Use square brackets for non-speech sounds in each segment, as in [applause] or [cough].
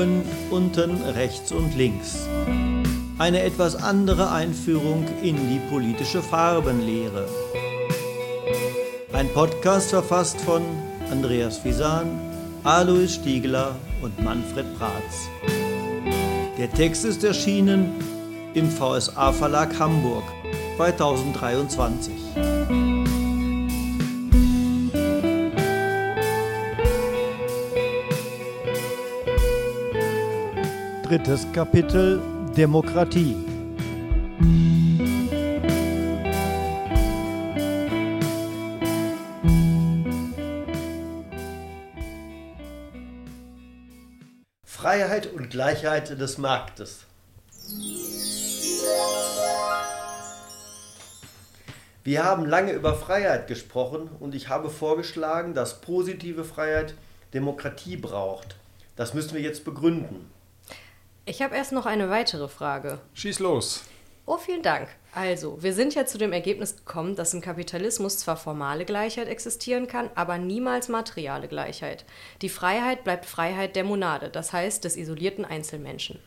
Oben, unten, rechts und links. Eine etwas andere Einführung in die politische Farbenlehre. Ein Podcast verfasst von Andreas Fisan, Alois Stiegler und Manfred Pratz. Der Text ist erschienen im VSA Verlag Hamburg 2023. Drittes Kapitel Demokratie. Freiheit und Gleichheit des Marktes. Wir haben lange über Freiheit gesprochen und ich habe vorgeschlagen, dass positive Freiheit Demokratie braucht. Das müssen wir jetzt begründen. Ich habe erst noch eine weitere Frage. Schieß los. Oh, vielen Dank. Also, wir sind ja zu dem Ergebnis gekommen, dass im Kapitalismus zwar formale Gleichheit existieren kann, aber niemals materiale Gleichheit. Die Freiheit bleibt Freiheit der Monade, das heißt des isolierten Einzelmenschen.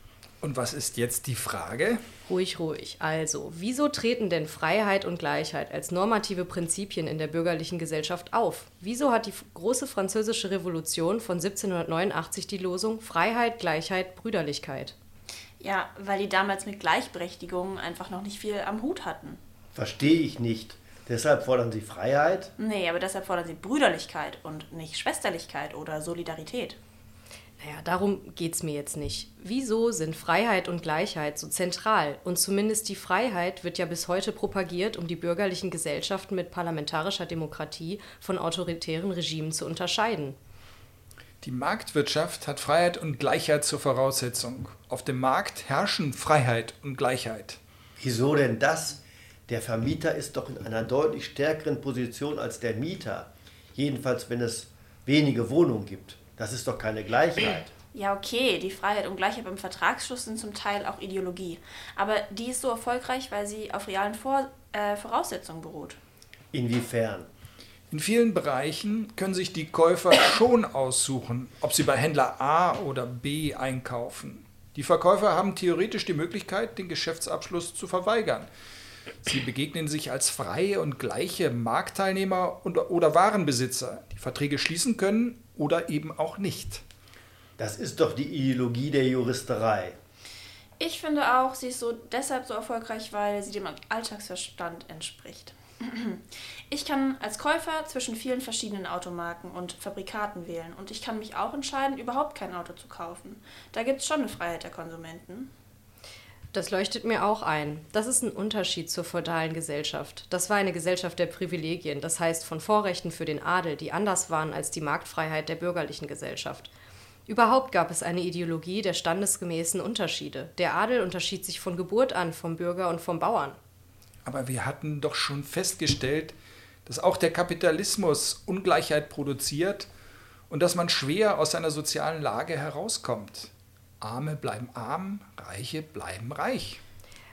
Und was ist jetzt die Frage? Ruhig, ruhig. Also, wieso treten denn Freiheit und Gleichheit als normative Prinzipien in der bürgerlichen Gesellschaft auf? Wieso hat die große französische Revolution von 1789 die Losung Freiheit, Gleichheit, Brüderlichkeit? Ja, weil die damals mit Gleichberechtigung einfach noch nicht viel am Hut hatten. Verstehe ich nicht. Deshalb fordern sie Freiheit? Nee, aber deshalb fordern sie Brüderlichkeit und nicht Schwesterlichkeit oder Solidarität. Naja, darum geht es mir jetzt nicht. Wieso sind Freiheit und Gleichheit so zentral? Und zumindest die Freiheit wird ja bis heute propagiert, um die bürgerlichen Gesellschaften mit parlamentarischer Demokratie von autoritären Regimen zu unterscheiden. Die Marktwirtschaft hat Freiheit und Gleichheit zur Voraussetzung. Auf dem Markt herrschen Freiheit und Gleichheit. Wieso denn das? Der Vermieter ist doch in einer deutlich stärkeren Position als der Mieter. Jedenfalls, wenn es wenige Wohnungen gibt. Das ist doch keine Gleichheit. Ja, okay, die Freiheit und Gleichheit beim Vertragsschluss sind zum Teil auch Ideologie. Aber die ist so erfolgreich, weil sie auf realen Vor äh, Voraussetzungen beruht. Inwiefern? In vielen Bereichen können sich die Käufer schon aussuchen, ob sie bei Händler A oder B einkaufen. Die Verkäufer haben theoretisch die Möglichkeit, den Geschäftsabschluss zu verweigern. Sie begegnen sich als freie und gleiche Marktteilnehmer oder Warenbesitzer, die Verträge schließen können oder eben auch nicht. Das ist doch die Ideologie der Juristerei. Ich finde auch, sie ist so deshalb so erfolgreich, weil sie dem Alltagsverstand entspricht. [clears throat] Ich kann als Käufer zwischen vielen verschiedenen Automarken und Fabrikaten wählen und ich kann mich auch entscheiden, überhaupt kein Auto zu kaufen. Da gibt es schon eine Freiheit der Konsumenten. Das leuchtet mir auch ein. Das ist ein Unterschied zur feudalen Gesellschaft. Das war eine Gesellschaft der Privilegien, das heißt von Vorrechten für den Adel, die anders waren als die Marktfreiheit der bürgerlichen Gesellschaft. Überhaupt gab es eine Ideologie der standesgemäßen Unterschiede. Der Adel unterschied sich von Geburt an vom Bürger und vom Bauern. Aber wir hatten doch schon festgestellt, dass auch der Kapitalismus Ungleichheit produziert und dass man schwer aus seiner sozialen Lage herauskommt. Arme bleiben arm, Reiche bleiben reich.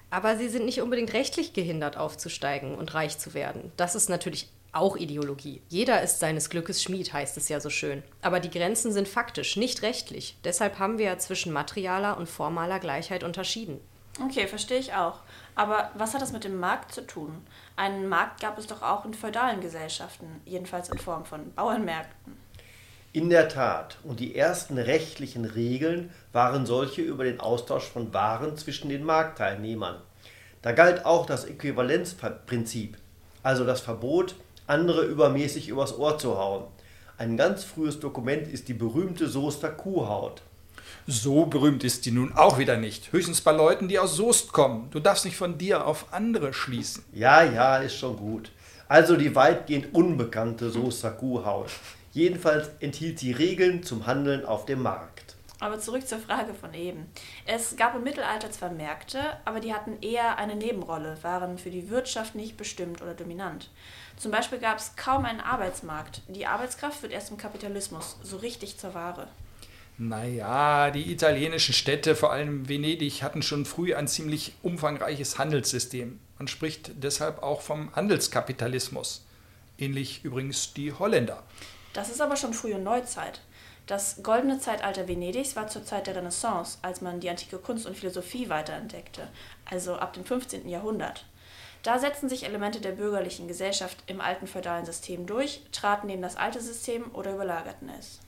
Aber sie sind nicht unbedingt rechtlich gehindert, aufzusteigen und reich zu werden. Das ist natürlich auch Ideologie. Jeder ist seines Glückes Schmied, heißt es ja so schön. Aber die Grenzen sind faktisch, nicht rechtlich. Deshalb haben wir ja zwischen materialer und formaler Gleichheit unterschieden. Okay, verstehe ich auch. Aber was hat das mit dem Markt zu tun? Einen Markt gab es doch auch in feudalen Gesellschaften, jedenfalls in Form von Bauernmärkten. In der Tat. Und die ersten rechtlichen Regeln waren solche über den Austausch von Waren zwischen den Marktteilnehmern. Da galt auch das Äquivalenzprinzip, also das Verbot, andere übermäßig übers Ohr zu hauen. Ein ganz frühes Dokument ist die berühmte Soester Kuhhaut. So berühmt ist die nun auch wieder nicht. Höchstens bei Leuten, die aus Soest kommen. Du darfst nicht von dir auf andere schließen. Ja, ja, ist schon gut. Also die weitgehend unbekannte Soester Kuhhaut. Jedenfalls enthielt sie Regeln zum Handeln auf dem Markt. Aber zurück zur Frage von eben. Es gab im Mittelalter zwar Märkte, aber die hatten eher eine Nebenrolle, waren für die Wirtschaft nicht bestimmt oder dominant. Zum Beispiel gab es kaum einen Arbeitsmarkt. Die Arbeitskraft wird erst im Kapitalismus so richtig zur Ware. Naja, die italienischen Städte, vor allem Venedig, hatten schon früh ein ziemlich umfangreiches Handelssystem. Man spricht deshalb auch vom Handelskapitalismus. Ähnlich übrigens die Holländer. Das ist aber schon frühe Neuzeit. Das goldene Zeitalter Venedigs war zur Zeit der Renaissance, als man die antike Kunst und Philosophie weiterentdeckte, also ab dem 15. Jahrhundert. Da setzten sich Elemente der bürgerlichen Gesellschaft im alten feudalen System durch, traten neben das alte System oder überlagerten es.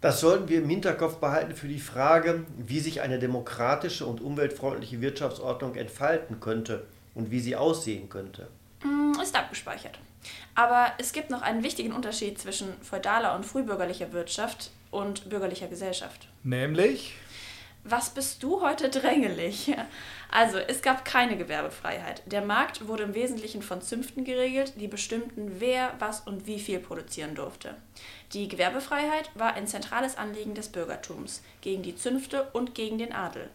Das sollten wir im Hinterkopf behalten für die Frage, wie sich eine demokratische und umweltfreundliche Wirtschaftsordnung entfalten könnte und wie sie aussehen könnte. Mm, ist abgespeichert. Aber es gibt noch einen wichtigen Unterschied zwischen feudaler und frühbürgerlicher Wirtschaft und bürgerlicher Gesellschaft. Nämlich? Was bist du heute drängelig? Also, es gab keine Gewerbefreiheit. Der Markt wurde im Wesentlichen von Zünften geregelt, die bestimmten, wer, was und wie viel produzieren durfte. Die Gewerbefreiheit war ein zentrales Anliegen des Bürgertums gegen die Zünfte und gegen den Adel.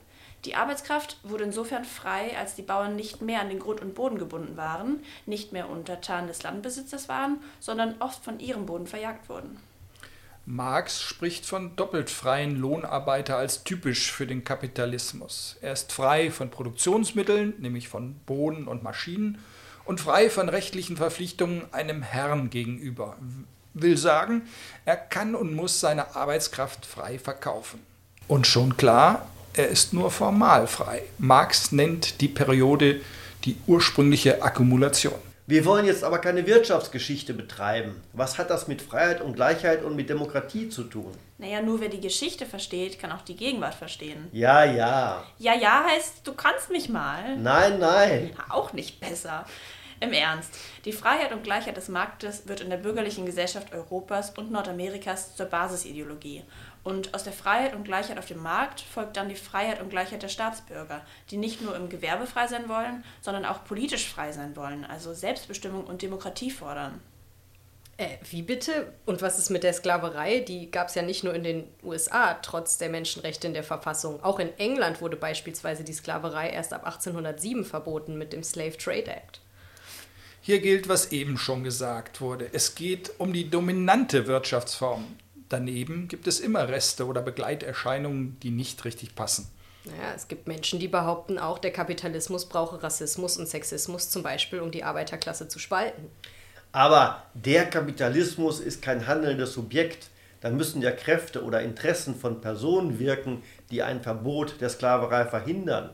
Die Arbeitskraft wurde insofern frei, als die Bauern nicht mehr an den Grund und Boden gebunden waren, nicht mehr Untertanen des Landbesitzers waren, sondern oft von ihrem Boden verjagt wurden. Marx spricht von doppelt freien Lohnarbeiter als typisch für den Kapitalismus. Er ist frei von Produktionsmitteln, nämlich von Boden und Maschinen, und frei von rechtlichen Verpflichtungen einem Herrn gegenüber. Will sagen, er kann und muss seine Arbeitskraft frei verkaufen. Und schon klar, er ist nur formal frei. Marx nennt die Periode die ursprüngliche Akkumulation. Wir wollen jetzt aber keine Wirtschaftsgeschichte betreiben. Was hat das mit Freiheit und Gleichheit und mit Demokratie zu tun? Naja, nur wer die Geschichte versteht, kann auch die Gegenwart verstehen. Ja, ja. Ja, ja heißt, du kannst mich mal. Nein, nein. Auch nicht besser. Im Ernst, die Freiheit und Gleichheit des Marktes wird in der bürgerlichen Gesellschaft Europas und Nordamerikas zur Basisideologie. Und aus der Freiheit und Gleichheit auf dem Markt folgt dann die Freiheit und Gleichheit der Staatsbürger, die nicht nur im Gewerbe frei sein wollen, sondern auch politisch frei sein wollen, also Selbstbestimmung und Demokratie fordern. Äh, wie bitte? Und was ist mit der Sklaverei? Die gab es ja nicht nur in den USA, trotz der Menschenrechte in der Verfassung. Auch in England wurde beispielsweise die Sklaverei erst ab 1807 verboten mit dem Slave Trade Act. Hier gilt, was eben schon gesagt wurde. Es geht um die dominante Wirtschaftsform. Daneben gibt es immer Reste oder Begleiterscheinungen, die nicht richtig passen. Naja, es gibt Menschen, die behaupten auch, der Kapitalismus brauche Rassismus und Sexismus zum Beispiel, um die Arbeiterklasse zu spalten. Aber der Kapitalismus ist kein handelndes Subjekt. Da müssen ja Kräfte oder Interessen von Personen wirken, die ein Verbot der Sklaverei verhindern.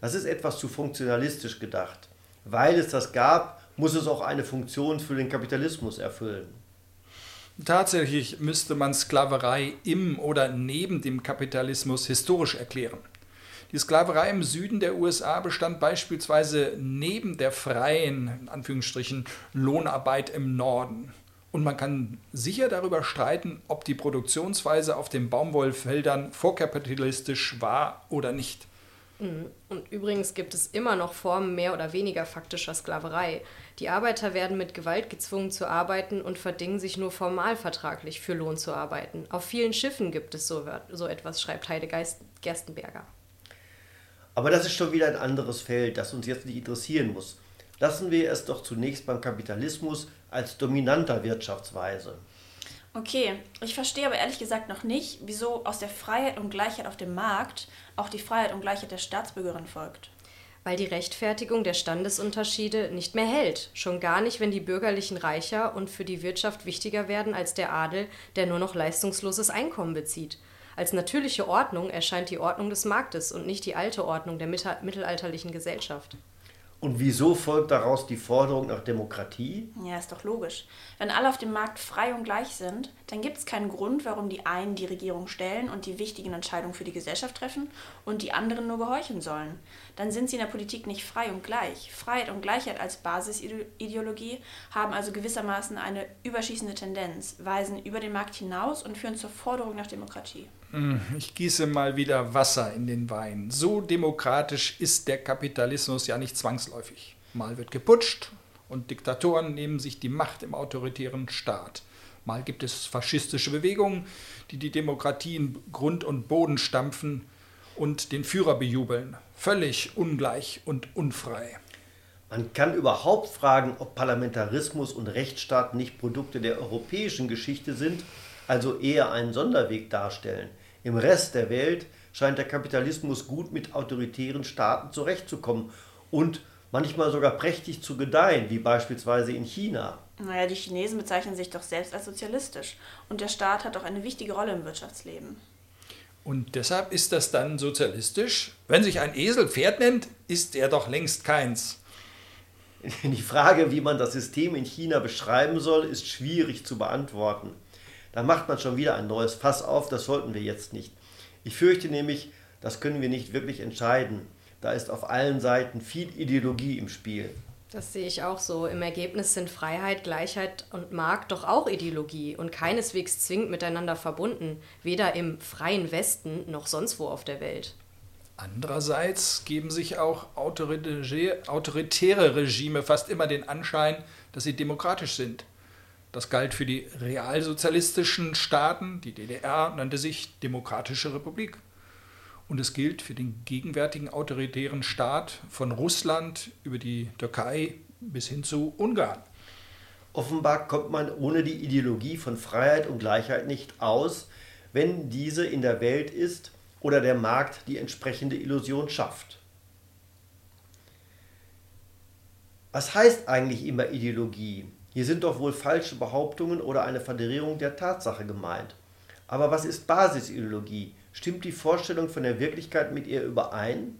Das ist etwas zu funktionalistisch gedacht. Weil es das gab, muss es auch eine Funktion für den Kapitalismus erfüllen. Tatsächlich müsste man Sklaverei im oder neben dem Kapitalismus historisch erklären. Die Sklaverei im Süden der USA bestand beispielsweise neben der freien, in Anführungsstrichen, Lohnarbeit im Norden. Und man kann sicher darüber streiten, ob die Produktionsweise auf den Baumwollfeldern vorkapitalistisch war oder nicht. Mhm. Und übrigens gibt es immer noch Formen mehr oder weniger faktischer Sklaverei. Die Arbeiter werden mit Gewalt gezwungen zu arbeiten und verdingen sich nur formalvertraglich für Lohn zu arbeiten. Auf vielen Schiffen gibt es so, so etwas, schreibt Heide Gerstenberger. Aber das ist schon wieder ein anderes Feld, das uns jetzt nicht interessieren muss. Lassen wir es doch zunächst beim Kapitalismus als dominanter Wirtschaftsweise. Okay, ich verstehe aber ehrlich gesagt noch nicht, wieso aus der Freiheit und Gleichheit auf dem Markt auch die Freiheit und Gleichheit der Staatsbürgerin folgt. Weil die Rechtfertigung der Standesunterschiede nicht mehr hält, schon gar nicht, wenn die Bürgerlichen reicher und für die Wirtschaft wichtiger werden als der Adel, der nur noch leistungsloses Einkommen bezieht. Als natürliche Ordnung erscheint die Ordnung des Marktes und nicht die alte Ordnung der mittelalterlichen Gesellschaft. Und wieso folgt daraus die Forderung nach Demokratie? Ja, ist doch logisch. Wenn alle auf dem Markt frei und gleich sind, dann gibt es keinen Grund, warum die einen die Regierung stellen und die wichtigen Entscheidungen für die Gesellschaft treffen und die anderen nur gehorchen sollen. Dann sind sie in der Politik nicht frei und gleich. Freiheit und Gleichheit als Basisideologie haben also gewissermaßen eine überschießende Tendenz, weisen über den Markt hinaus und führen zur Forderung nach Demokratie. Hm, ich gieße mal wieder Wasser in den Wein. So demokratisch ist der Kapitalismus ja nicht zwangsläufig. Mal wird geputscht und Diktatoren nehmen sich die Macht im autoritären Staat. Mal gibt es faschistische Bewegungen, die die Demokratie in Grund und Boden stampfen und den Führer bejubeln. Völlig ungleich und unfrei. Man kann überhaupt fragen, ob Parlamentarismus und Rechtsstaat nicht Produkte der europäischen Geschichte sind, also eher einen Sonderweg darstellen. Im Rest der Welt scheint der Kapitalismus gut mit autoritären Staaten zurechtzukommen und manchmal sogar prächtig zu gedeihen, wie beispielsweise in China. Naja, die Chinesen bezeichnen sich doch selbst als sozialistisch und der Staat hat doch eine wichtige Rolle im Wirtschaftsleben. Und deshalb ist das dann sozialistisch? Wenn sich ein Esel Pferd nennt, ist er doch längst keins. Die Frage, wie man das System in China beschreiben soll, ist schwierig zu beantworten. Da macht man schon wieder ein neues Fass auf, das sollten wir jetzt nicht. Ich fürchte nämlich, das können wir nicht wirklich entscheiden. Da ist auf allen Seiten viel Ideologie im Spiel. Das sehe ich auch so. Im Ergebnis sind Freiheit, Gleichheit und Markt doch auch Ideologie und keineswegs zwingend miteinander verbunden, weder im freien Westen noch sonst wo auf der Welt. Andererseits geben sich auch autoritäre Regime fast immer den Anschein, dass sie demokratisch sind. Das galt für die realsozialistischen Staaten, die DDR nannte sich Demokratische Republik. Und es gilt für den gegenwärtigen autoritären Staat von Russland über die Türkei bis hin zu Ungarn. Offenbar kommt man ohne die Ideologie von Freiheit und Gleichheit nicht aus, wenn diese in der Welt ist oder der Markt die entsprechende Illusion schafft. Was heißt eigentlich immer Ideologie? Hier sind doch wohl falsche Behauptungen oder eine Verdrehung der Tatsache gemeint. Aber was ist Basisideologie? Stimmt die Vorstellung von der Wirklichkeit mit ihr überein?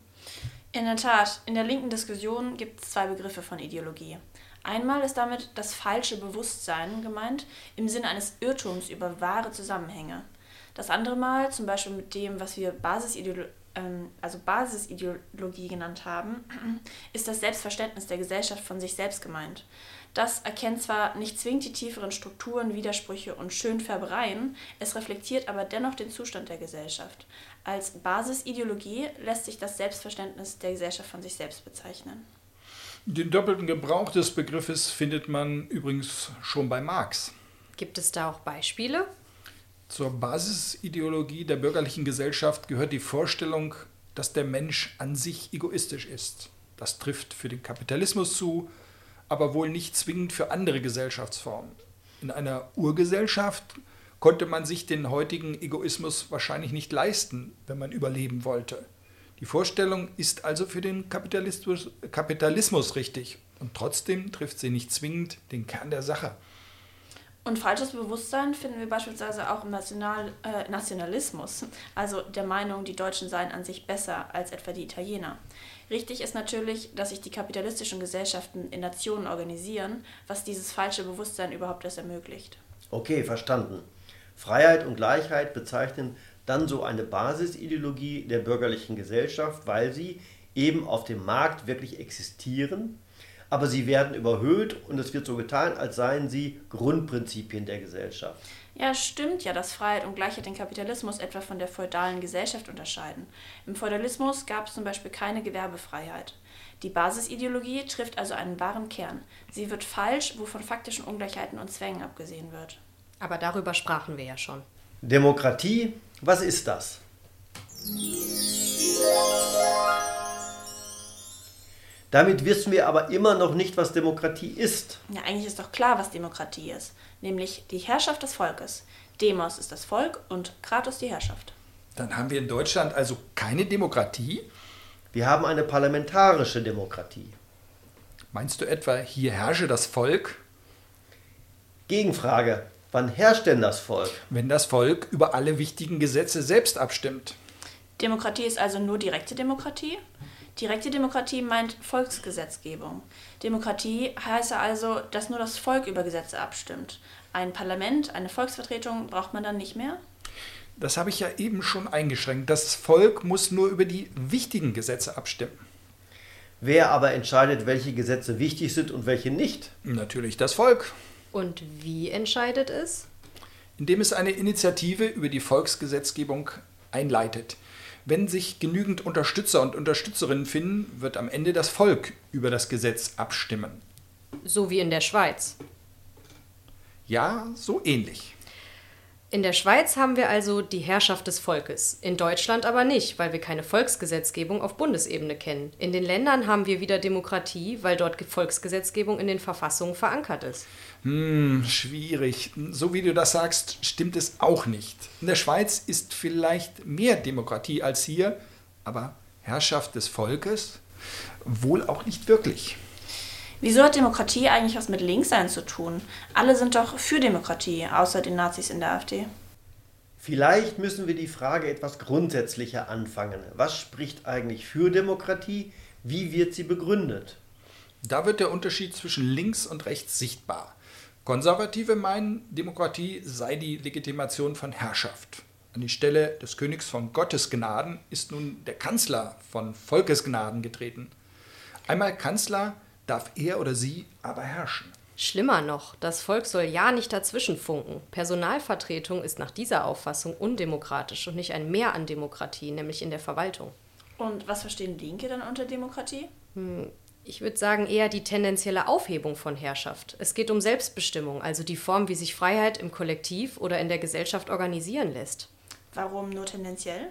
In der Tat, in der linken Diskussion gibt es zwei Begriffe von Ideologie. Einmal ist damit das falsche Bewusstsein gemeint, im Sinne eines Irrtums über wahre Zusammenhänge. Das andere Mal, zum Beispiel mit dem, was wir Basisideologie, ähm, also Basisideologie genannt haben, [clears throat] ist das Selbstverständnis der Gesellschaft von sich selbst gemeint. Das erkennt zwar nicht zwingend die tieferen Strukturen, Widersprüche und Schönfärbereien, es reflektiert aber dennoch den Zustand der Gesellschaft. Als Basisideologie lässt sich das Selbstverständnis der Gesellschaft von sich selbst bezeichnen. Den doppelten Gebrauch des Begriffes findet man übrigens schon bei Marx. Gibt es da auch Beispiele? Zur Basisideologie der bürgerlichen Gesellschaft gehört die Vorstellung, dass der Mensch an sich egoistisch ist. Das trifft für den Kapitalismus zu, aber wohl nicht zwingend für andere Gesellschaftsformen. In einer Urgesellschaft konnte man sich den heutigen Egoismus wahrscheinlich nicht leisten, wenn man überleben wollte. Die Vorstellung ist also für den Kapitalismus, Kapitalismus richtig und trotzdem trifft sie nicht zwingend den Kern der Sache. Und falsches Bewusstsein finden wir beispielsweise auch im National, äh, Nationalismus, also der Meinung, die Deutschen seien an sich besser als etwa die Italiener. Richtig ist natürlich, dass sich die kapitalistischen Gesellschaften in Nationen organisieren, was dieses falsche Bewusstsein überhaupt erst ermöglicht. Okay, verstanden. Freiheit und Gleichheit bezeichnen dann so eine Basisideologie der bürgerlichen Gesellschaft, weil sie eben auf dem Markt wirklich existieren aber sie werden überhöht und es wird so getan, als seien sie Grundprinzipien der Gesellschaft. Ja, stimmt ja, dass Freiheit und Gleichheit den Kapitalismus etwa von der feudalen Gesellschaft unterscheiden. Im Feudalismus gab es zum Beispiel keine Gewerbefreiheit. Die Basisideologie trifft also einen wahren Kern. Sie wird falsch, wo von faktischen Ungleichheiten und Zwängen abgesehen wird. Aber darüber sprachen wir ja schon. Demokratie, was ist das? Damit wissen wir aber immer noch nicht, was Demokratie ist. Ja, eigentlich ist doch klar, was Demokratie ist. Nämlich die Herrschaft des Volkes. Demos ist das Volk und Kratos die Herrschaft. Dann haben wir in Deutschland also keine Demokratie? Wir haben eine parlamentarische Demokratie. Meinst du etwa, hier herrsche das Volk? Gegenfrage. Wann herrscht denn das Volk? Wenn das Volk über alle wichtigen Gesetze selbst abstimmt. Demokratie ist also nur direkte Demokratie? Direkte Demokratie meint Volksgesetzgebung. Demokratie heiße also, dass nur das Volk über Gesetze abstimmt. Ein Parlament, eine Volksvertretung braucht man dann nicht mehr? Das habe ich ja eben schon eingeschränkt. Das Volk muss nur über die wichtigen Gesetze abstimmen. Wer aber entscheidet, welche Gesetze wichtig sind und welche nicht? Natürlich das Volk. Und wie entscheidet es? Indem es eine Initiative über die Volksgesetzgebung einleitet. Wenn sich genügend Unterstützer und Unterstützerinnen finden, wird am Ende das Volk über das Gesetz abstimmen. So wie in der Schweiz. Ja, so ähnlich. In der Schweiz haben wir also die Herrschaft des Volkes, in Deutschland aber nicht, weil wir keine Volksgesetzgebung auf Bundesebene kennen. In den Ländern haben wir wieder Demokratie, weil dort Volksgesetzgebung in den Verfassungen verankert ist. Hm, schwierig. So wie du das sagst, stimmt es auch nicht. In der Schweiz ist vielleicht mehr Demokratie als hier, aber Herrschaft des Volkes? Wohl auch nicht wirklich. Wieso hat Demokratie eigentlich was mit Linkssein zu tun? Alle sind doch für Demokratie, außer den Nazis in der AfD. Vielleicht müssen wir die Frage etwas grundsätzlicher anfangen. Was spricht eigentlich für Demokratie? Wie wird sie begründet? Da wird der Unterschied zwischen links und rechts sichtbar. Konservative meinen, Demokratie sei die Legitimation von Herrschaft. An die Stelle des Königs von Gottes Gnaden ist nun der Kanzler von Volkes Gnaden getreten. Einmal Kanzler darf er oder sie aber herrschen. Schlimmer noch, das Volk soll ja nicht dazwischenfunken. Personalvertretung ist nach dieser Auffassung undemokratisch und nicht ein Mehr an Demokratie, nämlich in der Verwaltung. Und was verstehen Linke dann unter Demokratie? Hm, ich würde sagen eher die tendenzielle Aufhebung von Herrschaft. Es geht um Selbstbestimmung, also die Form, wie sich Freiheit im Kollektiv oder in der Gesellschaft organisieren lässt. Warum nur tendenziell?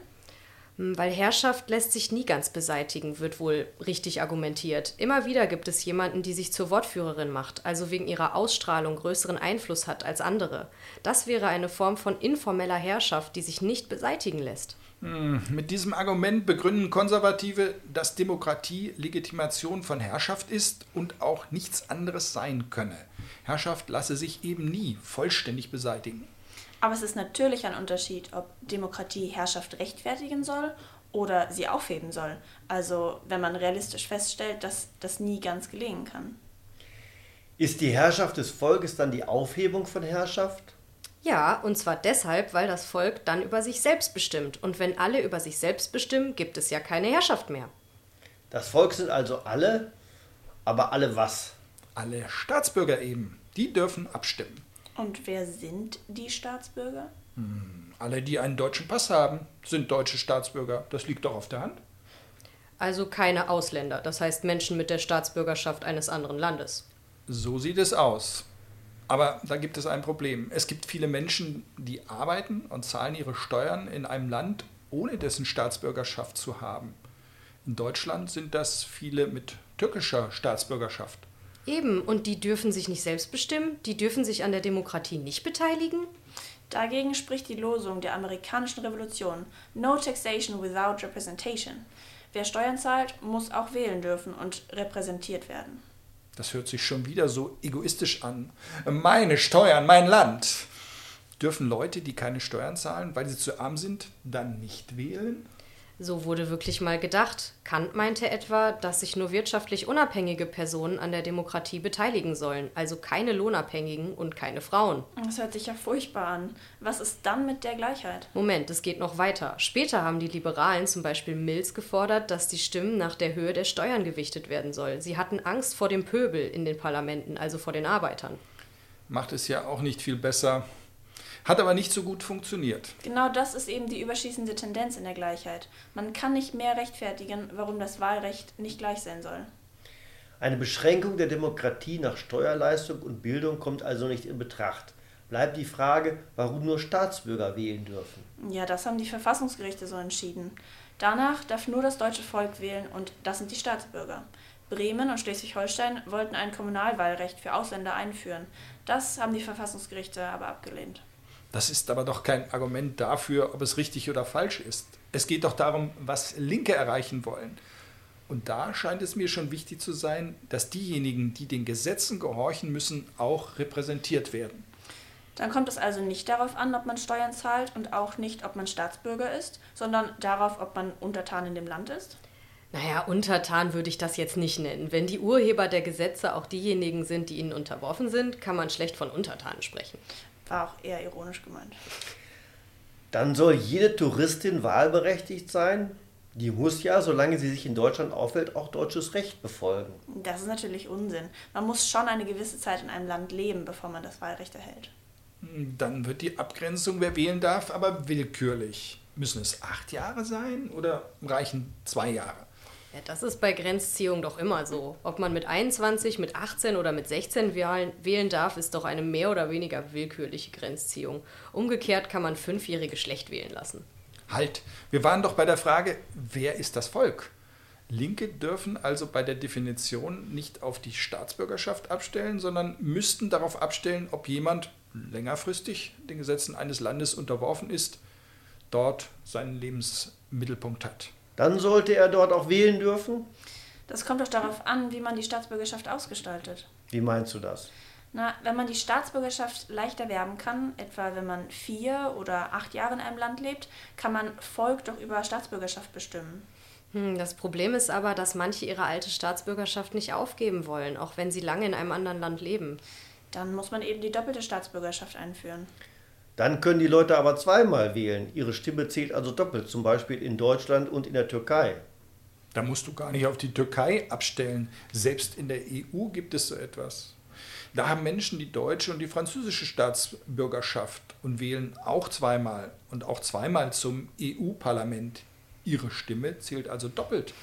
Hm, weil Herrschaft lässt sich nie ganz beseitigen, wird wohl richtig argumentiert. Immer wieder gibt es jemanden, die sich zur Wortführerin macht, also wegen ihrer Ausstrahlung größeren Einfluss hat als andere. Das wäre eine Form von informeller Herrschaft, die sich nicht beseitigen lässt. Hm, mit diesem Argument begründen Konservative, dass Demokratie Legitimation von Herrschaft ist und auch nichts anderes sein könne. Herrschaft lasse sich eben nie vollständig beseitigen. Aber es ist natürlich ein Unterschied, ob Demokratie Herrschaft rechtfertigen soll oder sie aufheben soll. Also wenn man realistisch feststellt, dass das nie ganz gelingen kann. Ist die Herrschaft des Volkes dann die Aufhebung von Herrschaft? Ja, und zwar deshalb, weil das Volk dann über sich selbst bestimmt. Und wenn alle über sich selbst bestimmen, gibt es ja keine Herrschaft mehr. Das Volk sind also alle, aber alle was? Alle Staatsbürger eben. Die dürfen abstimmen. Und wer sind die Staatsbürger? Hm, alle, die einen deutschen Pass haben, sind deutsche Staatsbürger. Das liegt doch auf der Hand. Also keine Ausländer, das heißt Menschen mit der Staatsbürgerschaft eines anderen Landes. So sieht es aus. Aber da gibt es ein Problem. Es gibt viele Menschen, die arbeiten und zahlen ihre Steuern in einem Land, ohne dessen Staatsbürgerschaft zu haben. In Deutschland sind das viele mit türkischer Staatsbürgerschaft. Eben, und die dürfen sich nicht selbst bestimmen, die dürfen sich an der Demokratie nicht beteiligen. Dagegen spricht die Losung der amerikanischen Revolution No Taxation without Representation. Wer Steuern zahlt, muss auch wählen dürfen und repräsentiert werden. Das hört sich schon wieder so egoistisch an. Meine Steuern, mein Land. Dürfen Leute, die keine Steuern zahlen, weil sie zu arm sind, dann nicht wählen? So wurde wirklich mal gedacht. Kant meinte etwa, dass sich nur wirtschaftlich unabhängige Personen an der Demokratie beteiligen sollen, also keine Lohnabhängigen und keine Frauen. Das hört sich ja furchtbar an. Was ist dann mit der Gleichheit? Moment, es geht noch weiter. Später haben die Liberalen, zum Beispiel Mills, gefordert, dass die Stimmen nach der Höhe der Steuern gewichtet werden soll. Sie hatten Angst vor dem Pöbel in den Parlamenten, also vor den Arbeitern. Macht es ja auch nicht viel besser. Hat aber nicht so gut funktioniert. Genau das ist eben die überschießende Tendenz in der Gleichheit. Man kann nicht mehr rechtfertigen, warum das Wahlrecht nicht gleich sein soll. Eine Beschränkung der Demokratie nach Steuerleistung und Bildung kommt also nicht in Betracht. Bleibt die Frage, warum nur Staatsbürger wählen dürfen. Ja, das haben die Verfassungsgerichte so entschieden. Danach darf nur das deutsche Volk wählen und das sind die Staatsbürger. Bremen und Schleswig-Holstein wollten ein Kommunalwahlrecht für Ausländer einführen. Das haben die Verfassungsgerichte aber abgelehnt. Das ist aber doch kein Argument dafür, ob es richtig oder falsch ist. Es geht doch darum, was Linke erreichen wollen. Und da scheint es mir schon wichtig zu sein, dass diejenigen, die den Gesetzen gehorchen müssen, auch repräsentiert werden. Dann kommt es also nicht darauf an, ob man Steuern zahlt und auch nicht, ob man Staatsbürger ist, sondern darauf, ob man Untertan in dem Land ist? Naja, Untertan würde ich das jetzt nicht nennen. Wenn die Urheber der Gesetze auch diejenigen sind, die ihnen unterworfen sind, kann man schlecht von Untertanen sprechen. War auch eher ironisch gemeint. Dann soll jede Touristin wahlberechtigt sein? Die muss ja, solange sie sich in Deutschland aufhält, auch deutsches Recht befolgen. Das ist natürlich Unsinn. Man muss schon eine gewisse Zeit in einem Land leben, bevor man das Wahlrecht erhält. Dann wird die Abgrenzung, wer wählen darf, aber willkürlich. Müssen es acht Jahre sein oder reichen zwei Jahre? Ja, das ist bei Grenzziehung doch immer so. Ob man mit 21, mit 18 oder mit 16 wählen, wählen darf, ist doch eine mehr oder weniger willkürliche Grenzziehung. Umgekehrt kann man Fünfjährige schlecht wählen lassen. Halt, wir waren doch bei der Frage, wer ist das Volk? Linke dürfen also bei der Definition nicht auf die Staatsbürgerschaft abstellen, sondern müssten darauf abstellen, ob jemand längerfristig den Gesetzen eines Landes unterworfen ist, dort seinen Lebensmittelpunkt hat. Dann sollte er dort auch wählen dürfen? Das kommt doch darauf an, wie man die Staatsbürgerschaft ausgestaltet. Wie meinst du das? Na, wenn man die Staatsbürgerschaft leicht erwerben kann, etwa wenn man vier oder acht Jahre in einem Land lebt, kann man Volk doch über Staatsbürgerschaft bestimmen. Hm, das Problem ist aber, dass manche ihre alte Staatsbürgerschaft nicht aufgeben wollen, auch wenn sie lange in einem anderen Land leben. Dann muss man eben die doppelte Staatsbürgerschaft einführen. Dann können die Leute aber zweimal wählen. Ihre Stimme zählt also doppelt, zum Beispiel in Deutschland und in der Türkei. Da musst du gar nicht auf die Türkei abstellen. Selbst in der EU gibt es so etwas. Da haben Menschen die deutsche und die französische Staatsbürgerschaft und wählen auch zweimal und auch zweimal zum EU-Parlament. Ihre Stimme zählt also doppelt.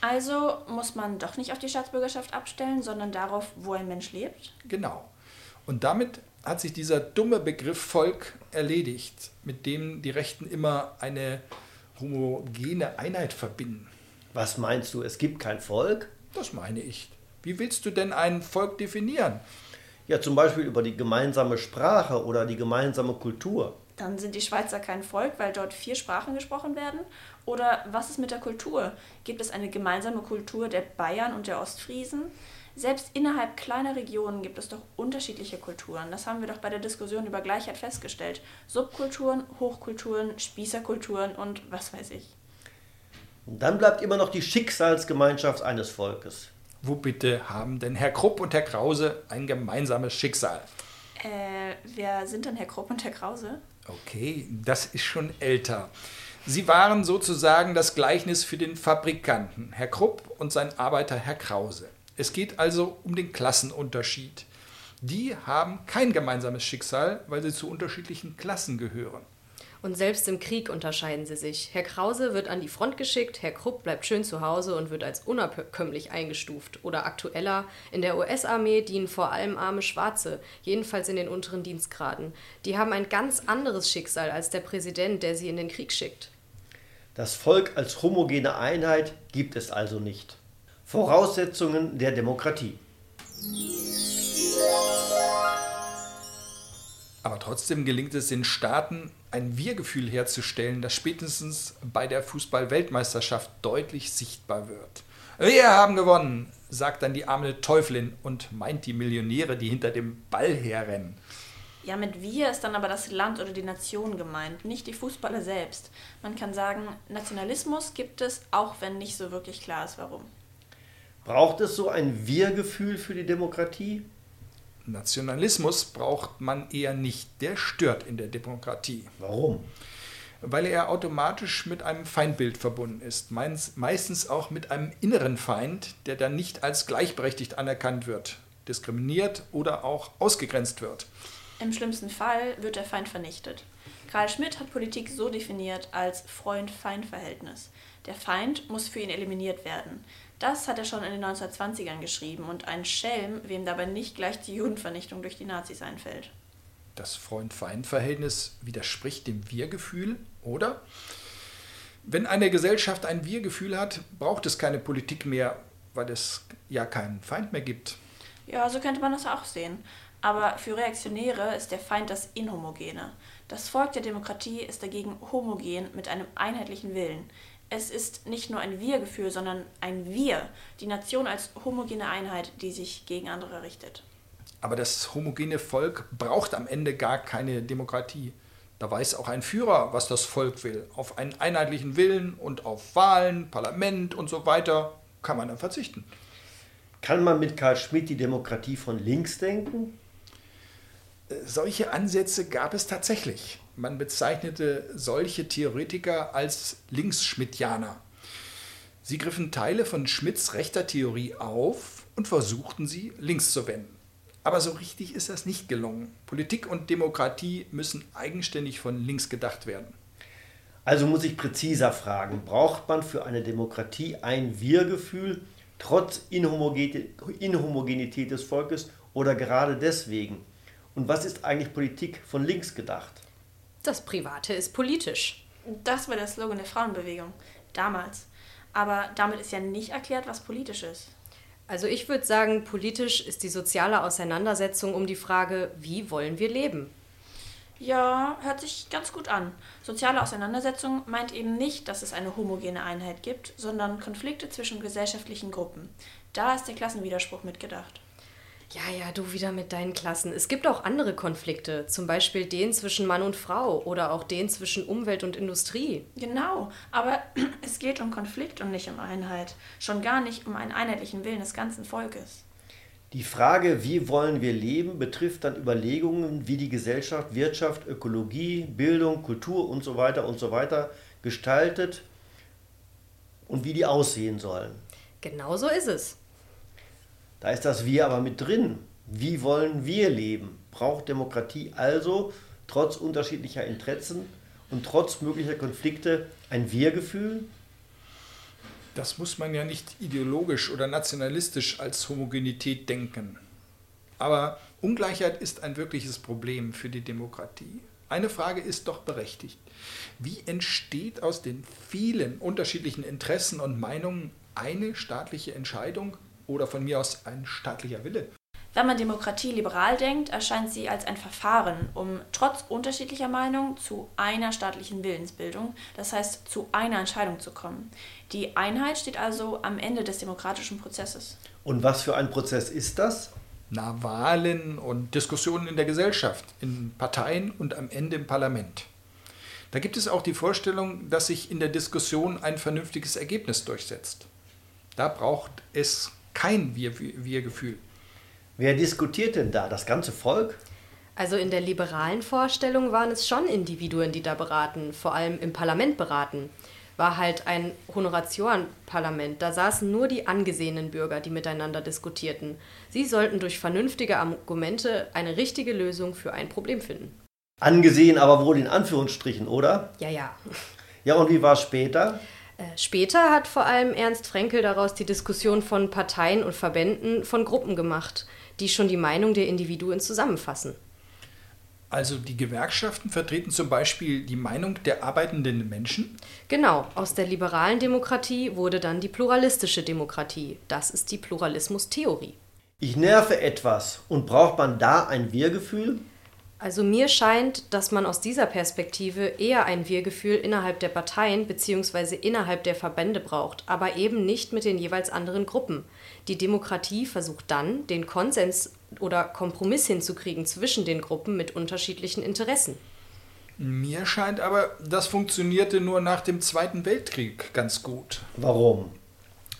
Also muss man doch nicht auf die Staatsbürgerschaft abstellen, sondern darauf, wo ein Mensch lebt? Genau. Und damit hat sich dieser dumme Begriff Volk erledigt, mit dem die Rechten immer eine homogene Einheit verbinden. Was meinst du, es gibt kein Volk? Das meine ich. Wie willst du denn ein Volk definieren? Ja, zum Beispiel über die gemeinsame Sprache oder die gemeinsame Kultur. Dann sind die Schweizer kein Volk, weil dort vier Sprachen gesprochen werden? Oder was ist mit der Kultur? Gibt es eine gemeinsame Kultur der Bayern und der Ostfriesen? Selbst innerhalb kleiner Regionen gibt es doch unterschiedliche Kulturen. Das haben wir doch bei der Diskussion über Gleichheit festgestellt. Subkulturen, Hochkulturen, Spießerkulturen und was weiß ich. Und dann bleibt immer noch die Schicksalsgemeinschaft eines Volkes. Wo bitte haben denn Herr Krupp und Herr Krause ein gemeinsames Schicksal? Äh, wer sind denn Herr Krupp und Herr Krause? Okay, das ist schon älter. Sie waren sozusagen das Gleichnis für den Fabrikanten, Herr Krupp und sein Arbeiter Herr Krause. Es geht also um den Klassenunterschied. Die haben kein gemeinsames Schicksal, weil sie zu unterschiedlichen Klassen gehören. Und selbst im Krieg unterscheiden sie sich. Herr Krause wird an die Front geschickt, Herr Krupp bleibt schön zu Hause und wird als unabkömmlich eingestuft. Oder aktueller, in der US-Armee dienen vor allem arme Schwarze, jedenfalls in den unteren Dienstgraden. Die haben ein ganz anderes Schicksal als der Präsident, der sie in den Krieg schickt. Das Volk als homogene Einheit gibt es also nicht. Voraussetzungen der Demokratie. Aber trotzdem gelingt es den Staaten, ein Wir-Gefühl herzustellen, das spätestens bei der Fußball-Weltmeisterschaft deutlich sichtbar wird. Wir haben gewonnen, sagt dann die arme Teufelin und meint die Millionäre, die hinter dem Ball herrennen. Ja, mit wir ist dann aber das Land oder die Nation gemeint, nicht die Fußballer selbst. Man kann sagen, Nationalismus gibt es, auch wenn nicht so wirklich klar ist, warum. Braucht es so ein Wir-Gefühl für die Demokratie? Nationalismus braucht man eher nicht, der stört in der Demokratie. Warum? Weil er automatisch mit einem Feindbild verbunden ist, meistens auch mit einem inneren Feind, der dann nicht als gleichberechtigt anerkannt wird, diskriminiert oder auch ausgegrenzt wird. Im schlimmsten Fall wird der Feind vernichtet. Karl Schmidt hat Politik so definiert als Freund-Feind-Verhältnis. Der Feind muss für ihn eliminiert werden. Das hat er schon in den 1920ern geschrieben und ein Schelm, wem dabei nicht gleich die Judenvernichtung durch die Nazis einfällt. Das Freund-Feind-Verhältnis widerspricht dem Wir-Gefühl, oder? Wenn eine Gesellschaft ein Wir-Gefühl hat, braucht es keine Politik mehr, weil es ja keinen Feind mehr gibt. Ja, so könnte man das auch sehen. Aber für Reaktionäre ist der Feind das Inhomogene. Das Volk der Demokratie ist dagegen homogen mit einem einheitlichen Willen es ist nicht nur ein Wir-Gefühl, sondern ein Wir, die Nation als homogene Einheit, die sich gegen andere richtet. Aber das homogene Volk braucht am Ende gar keine Demokratie. Da weiß auch ein Führer, was das Volk will. Auf einen einheitlichen Willen und auf Wahlen, Parlament und so weiter kann man dann verzichten. Kann man mit Karl Schmidt die Demokratie von links denken? Äh, solche Ansätze gab es tatsächlich. Man bezeichnete solche Theoretiker als Linksschmidtianer. Sie griffen Teile von Schmidts rechter Theorie auf und versuchten sie links zu wenden. Aber so richtig ist das nicht gelungen. Politik und Demokratie müssen eigenständig von links gedacht werden. Also muss ich präziser fragen, braucht man für eine Demokratie ein Wir-Gefühl trotz Inhomogenität des Volkes oder gerade deswegen? Und was ist eigentlich Politik von links gedacht? Das Private ist politisch. Das war der Slogan der Frauenbewegung. Damals. Aber damit ist ja nicht erklärt, was politisch ist. Also ich würde sagen, politisch ist die soziale Auseinandersetzung um die Frage, wie wollen wir leben? Ja, hört sich ganz gut an. Soziale Auseinandersetzung meint eben nicht, dass es eine homogene Einheit gibt, sondern Konflikte zwischen gesellschaftlichen Gruppen. Da ist der Klassenwiderspruch mitgedacht. Ja, ja, du wieder mit deinen Klassen. Es gibt auch andere Konflikte, zum Beispiel den zwischen Mann und Frau oder auch den zwischen Umwelt und Industrie. Genau, aber [clears throat] es geht um Konflikt und nicht um Einheit. Schon gar nicht um einen einheitlichen Willen des ganzen Volkes. Die Frage, wie wollen wir leben, betrifft dann Überlegungen, wie die Gesellschaft, Wirtschaft, Ökologie, Bildung, Kultur und so weiter und so weiter gestaltet und wie die aussehen sollen. Genau so ist es. Da ist das Wir aber mit drin. Wie wollen wir leben? Braucht Demokratie also trotz unterschiedlicher Interessen und trotz möglicher Konflikte ein Wir-Gefühl? Das muss man ja nicht ideologisch oder nationalistisch als Homogenität denken. Aber Ungleichheit ist ein wirkliches Problem für die Demokratie. Eine Frage ist doch berechtigt. Wie entsteht aus den vielen unterschiedlichen Interessen und Meinungen eine staatliche Entscheidung oder von mir aus ein staatlicher Wille? Wenn man Demokratie liberal denkt, erscheint sie als ein Verfahren, um trotz unterschiedlicher Meinungen zu einer staatlichen Willensbildung, das heißt zu einer Entscheidung zu kommen. Die Einheit steht also am Ende des demokratischen Prozesses. Und was für ein Prozess ist das? Na, Wahlen und Diskussionen in der Gesellschaft, in Parteien und am Ende im Parlament. Da gibt es auch die Vorstellung, dass sich in der Diskussion ein vernünftiges Ergebnis durchsetzt. Da braucht es kein Wir-Gefühl. Wer diskutiert denn da? Das ganze Volk? Also in der liberalen Vorstellung waren es schon Individuen, die da beraten, vor allem im Parlament beraten. War halt ein Honoratiorenparlament. Da saßen nur die angesehenen Bürger, die miteinander diskutierten. Sie sollten durch vernünftige Argumente eine richtige Lösung für ein Problem finden. Angesehen aber wohl in Anführungsstrichen, oder? Ja, ja. Ja, und wie war es später? Äh, später hat vor allem Ernst Frenkel daraus die Diskussion von Parteien und Verbänden von Gruppen gemacht die schon die Meinung der Individuen zusammenfassen. Also die Gewerkschaften vertreten zum Beispiel die Meinung der arbeitenden Menschen? Genau, aus der liberalen Demokratie wurde dann die pluralistische Demokratie. Das ist die Pluralismustheorie. Ich nerve etwas und braucht man da ein Wir-Gefühl? Also mir scheint, dass man aus dieser Perspektive eher ein Wir-Gefühl innerhalb der Parteien bzw. innerhalb der Verbände braucht, aber eben nicht mit den jeweils anderen Gruppen. Die Demokratie versucht dann, den Konsens oder Kompromiss hinzukriegen zwischen den Gruppen mit unterschiedlichen Interessen. Mir scheint aber, das funktionierte nur nach dem Zweiten Weltkrieg ganz gut. Warum?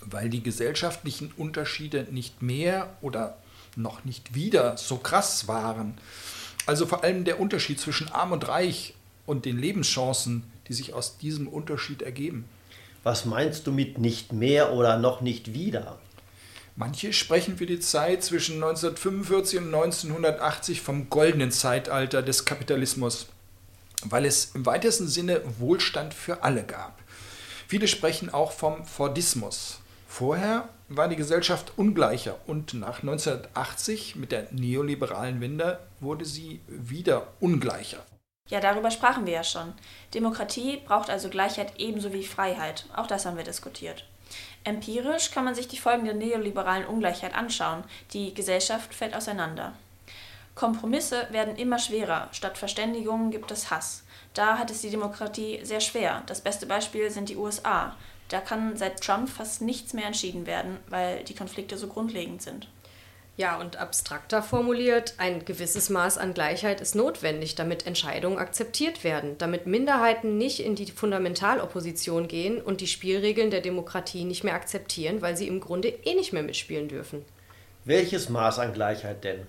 Weil die gesellschaftlichen Unterschiede nicht mehr oder noch nicht wieder so krass waren. Also vor allem der Unterschied zwischen arm und reich und den Lebenschancen, die sich aus diesem Unterschied ergeben. Was meinst du mit nicht mehr oder noch nicht wieder? Manche sprechen für die Zeit zwischen 1945 und 1980 vom goldenen Zeitalter des Kapitalismus, weil es im weitesten Sinne Wohlstand für alle gab. Viele sprechen auch vom Fordismus. Vorher war die Gesellschaft ungleicher und nach 1980 mit der neoliberalen Wende wurde sie wieder ungleicher. Ja, darüber sprachen wir ja schon. Demokratie braucht also Gleichheit ebenso wie Freiheit. Auch das haben wir diskutiert. Empirisch kann man sich die Folgen der neoliberalen Ungleichheit anschauen. Die Gesellschaft fällt auseinander. Kompromisse werden immer schwerer. Statt Verständigungen gibt es Hass. Da hat es die Demokratie sehr schwer. Das beste Beispiel sind die USA. Da kann seit Trump fast nichts mehr entschieden werden, weil die Konflikte so grundlegend sind. Ja, und abstrakter formuliert, ein gewisses Maß an Gleichheit ist notwendig, damit Entscheidungen akzeptiert werden, damit Minderheiten nicht in die Fundamentalopposition gehen und die Spielregeln der Demokratie nicht mehr akzeptieren, weil sie im Grunde eh nicht mehr mitspielen dürfen. Welches Maß an Gleichheit denn?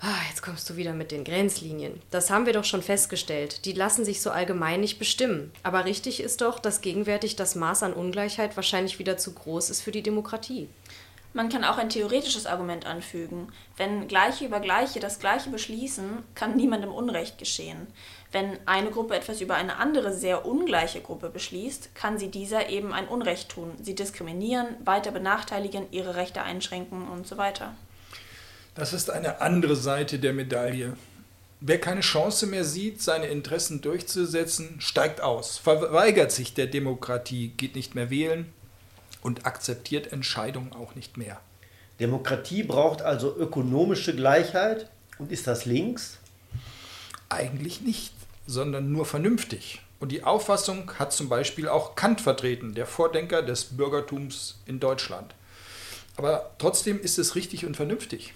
Ah, jetzt kommst du wieder mit den Grenzlinien. Das haben wir doch schon festgestellt. Die lassen sich so allgemein nicht bestimmen. Aber richtig ist doch, dass gegenwärtig das Maß an Ungleichheit wahrscheinlich wieder zu groß ist für die Demokratie. Man kann auch ein theoretisches Argument anfügen. Wenn Gleiche über Gleiche das Gleiche beschließen, kann niemandem Unrecht geschehen. Wenn eine Gruppe etwas über eine andere sehr ungleiche Gruppe beschließt, kann sie dieser eben ein Unrecht tun, sie diskriminieren, weiter benachteiligen, ihre Rechte einschränken und so weiter. Das ist eine andere Seite der Medaille. Wer keine Chance mehr sieht, seine Interessen durchzusetzen, steigt aus, verweigert sich der Demokratie, geht nicht mehr wählen und akzeptiert Entscheidungen auch nicht mehr. Demokratie braucht also ökonomische Gleichheit. Und ist das links? Eigentlich nicht, sondern nur vernünftig. Und die Auffassung hat zum Beispiel auch Kant vertreten, der Vordenker des Bürgertums in Deutschland. Aber trotzdem ist es richtig und vernünftig.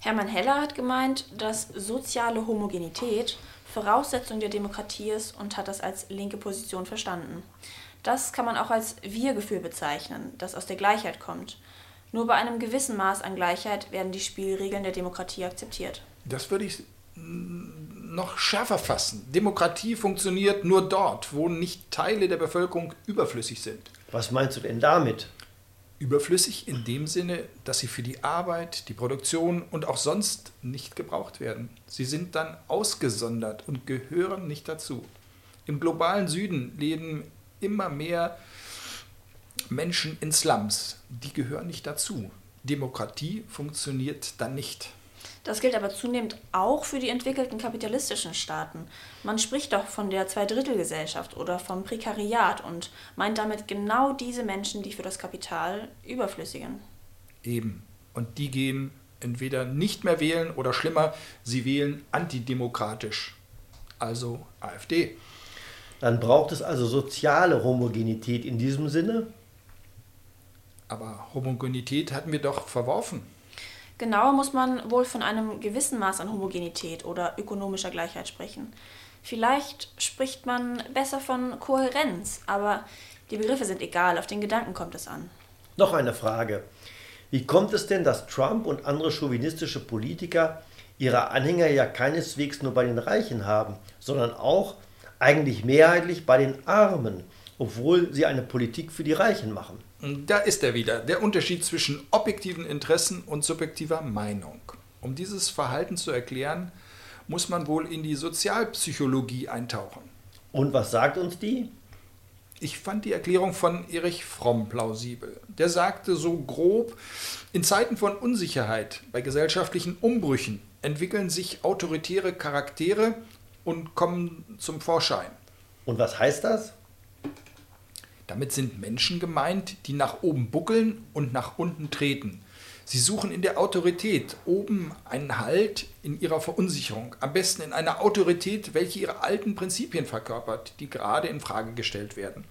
Hermann Heller hat gemeint, dass soziale Homogenität Voraussetzung der Demokratie ist und hat das als linke Position verstanden. Das kann man auch als Wir-Gefühl bezeichnen, das aus der Gleichheit kommt. Nur bei einem gewissen Maß an Gleichheit werden die Spielregeln der Demokratie akzeptiert. Das würde ich noch schärfer fassen. Demokratie funktioniert nur dort, wo nicht Teile der Bevölkerung überflüssig sind. Was meinst du denn damit? Überflüssig in dem Sinne, dass sie für die Arbeit, die Produktion und auch sonst nicht gebraucht werden. Sie sind dann ausgesondert und gehören nicht dazu. Im globalen Süden leben immer mehr Menschen in Slums. Die gehören nicht dazu. Demokratie funktioniert dann nicht. Das gilt aber zunehmend auch für die entwickelten kapitalistischen Staaten. Man spricht doch von der Zweidrittelgesellschaft oder vom Prekariat und meint damit genau diese Menschen, die für das Kapital überflüssigen. Eben. Und die gehen entweder nicht mehr wählen oder schlimmer, sie wählen antidemokratisch. Also AfD. Dann braucht es also soziale Homogenität in diesem Sinne? Aber Homogenität hatten wir doch verworfen. Genauer muss man wohl von einem gewissen Maß an Homogenität oder ökonomischer Gleichheit sprechen. Vielleicht spricht man besser von Kohärenz, aber die Begriffe sind egal, auf den Gedanken kommt es an. Noch eine Frage. Wie kommt es denn, dass Trump und andere chauvinistische Politiker ihre Anhänger ja keineswegs nur bei den Reichen haben, sondern auch eigentlich mehrheitlich bei den Armen, obwohl sie eine Politik für die Reichen machen? Da ist er wieder, der Unterschied zwischen objektiven Interessen und subjektiver Meinung. Um dieses Verhalten zu erklären, muss man wohl in die Sozialpsychologie eintauchen. Und was sagt uns die? Ich fand die Erklärung von Erich Fromm plausibel. Der sagte so grob, in Zeiten von Unsicherheit, bei gesellschaftlichen Umbrüchen entwickeln sich autoritäre Charaktere und kommen zum Vorschein. Und was heißt das? Damit sind Menschen gemeint, die nach oben buckeln und nach unten treten. Sie suchen in der Autorität oben einen Halt in ihrer Verunsicherung, am besten in einer Autorität, welche ihre alten Prinzipien verkörpert, die gerade in Frage gestellt werden.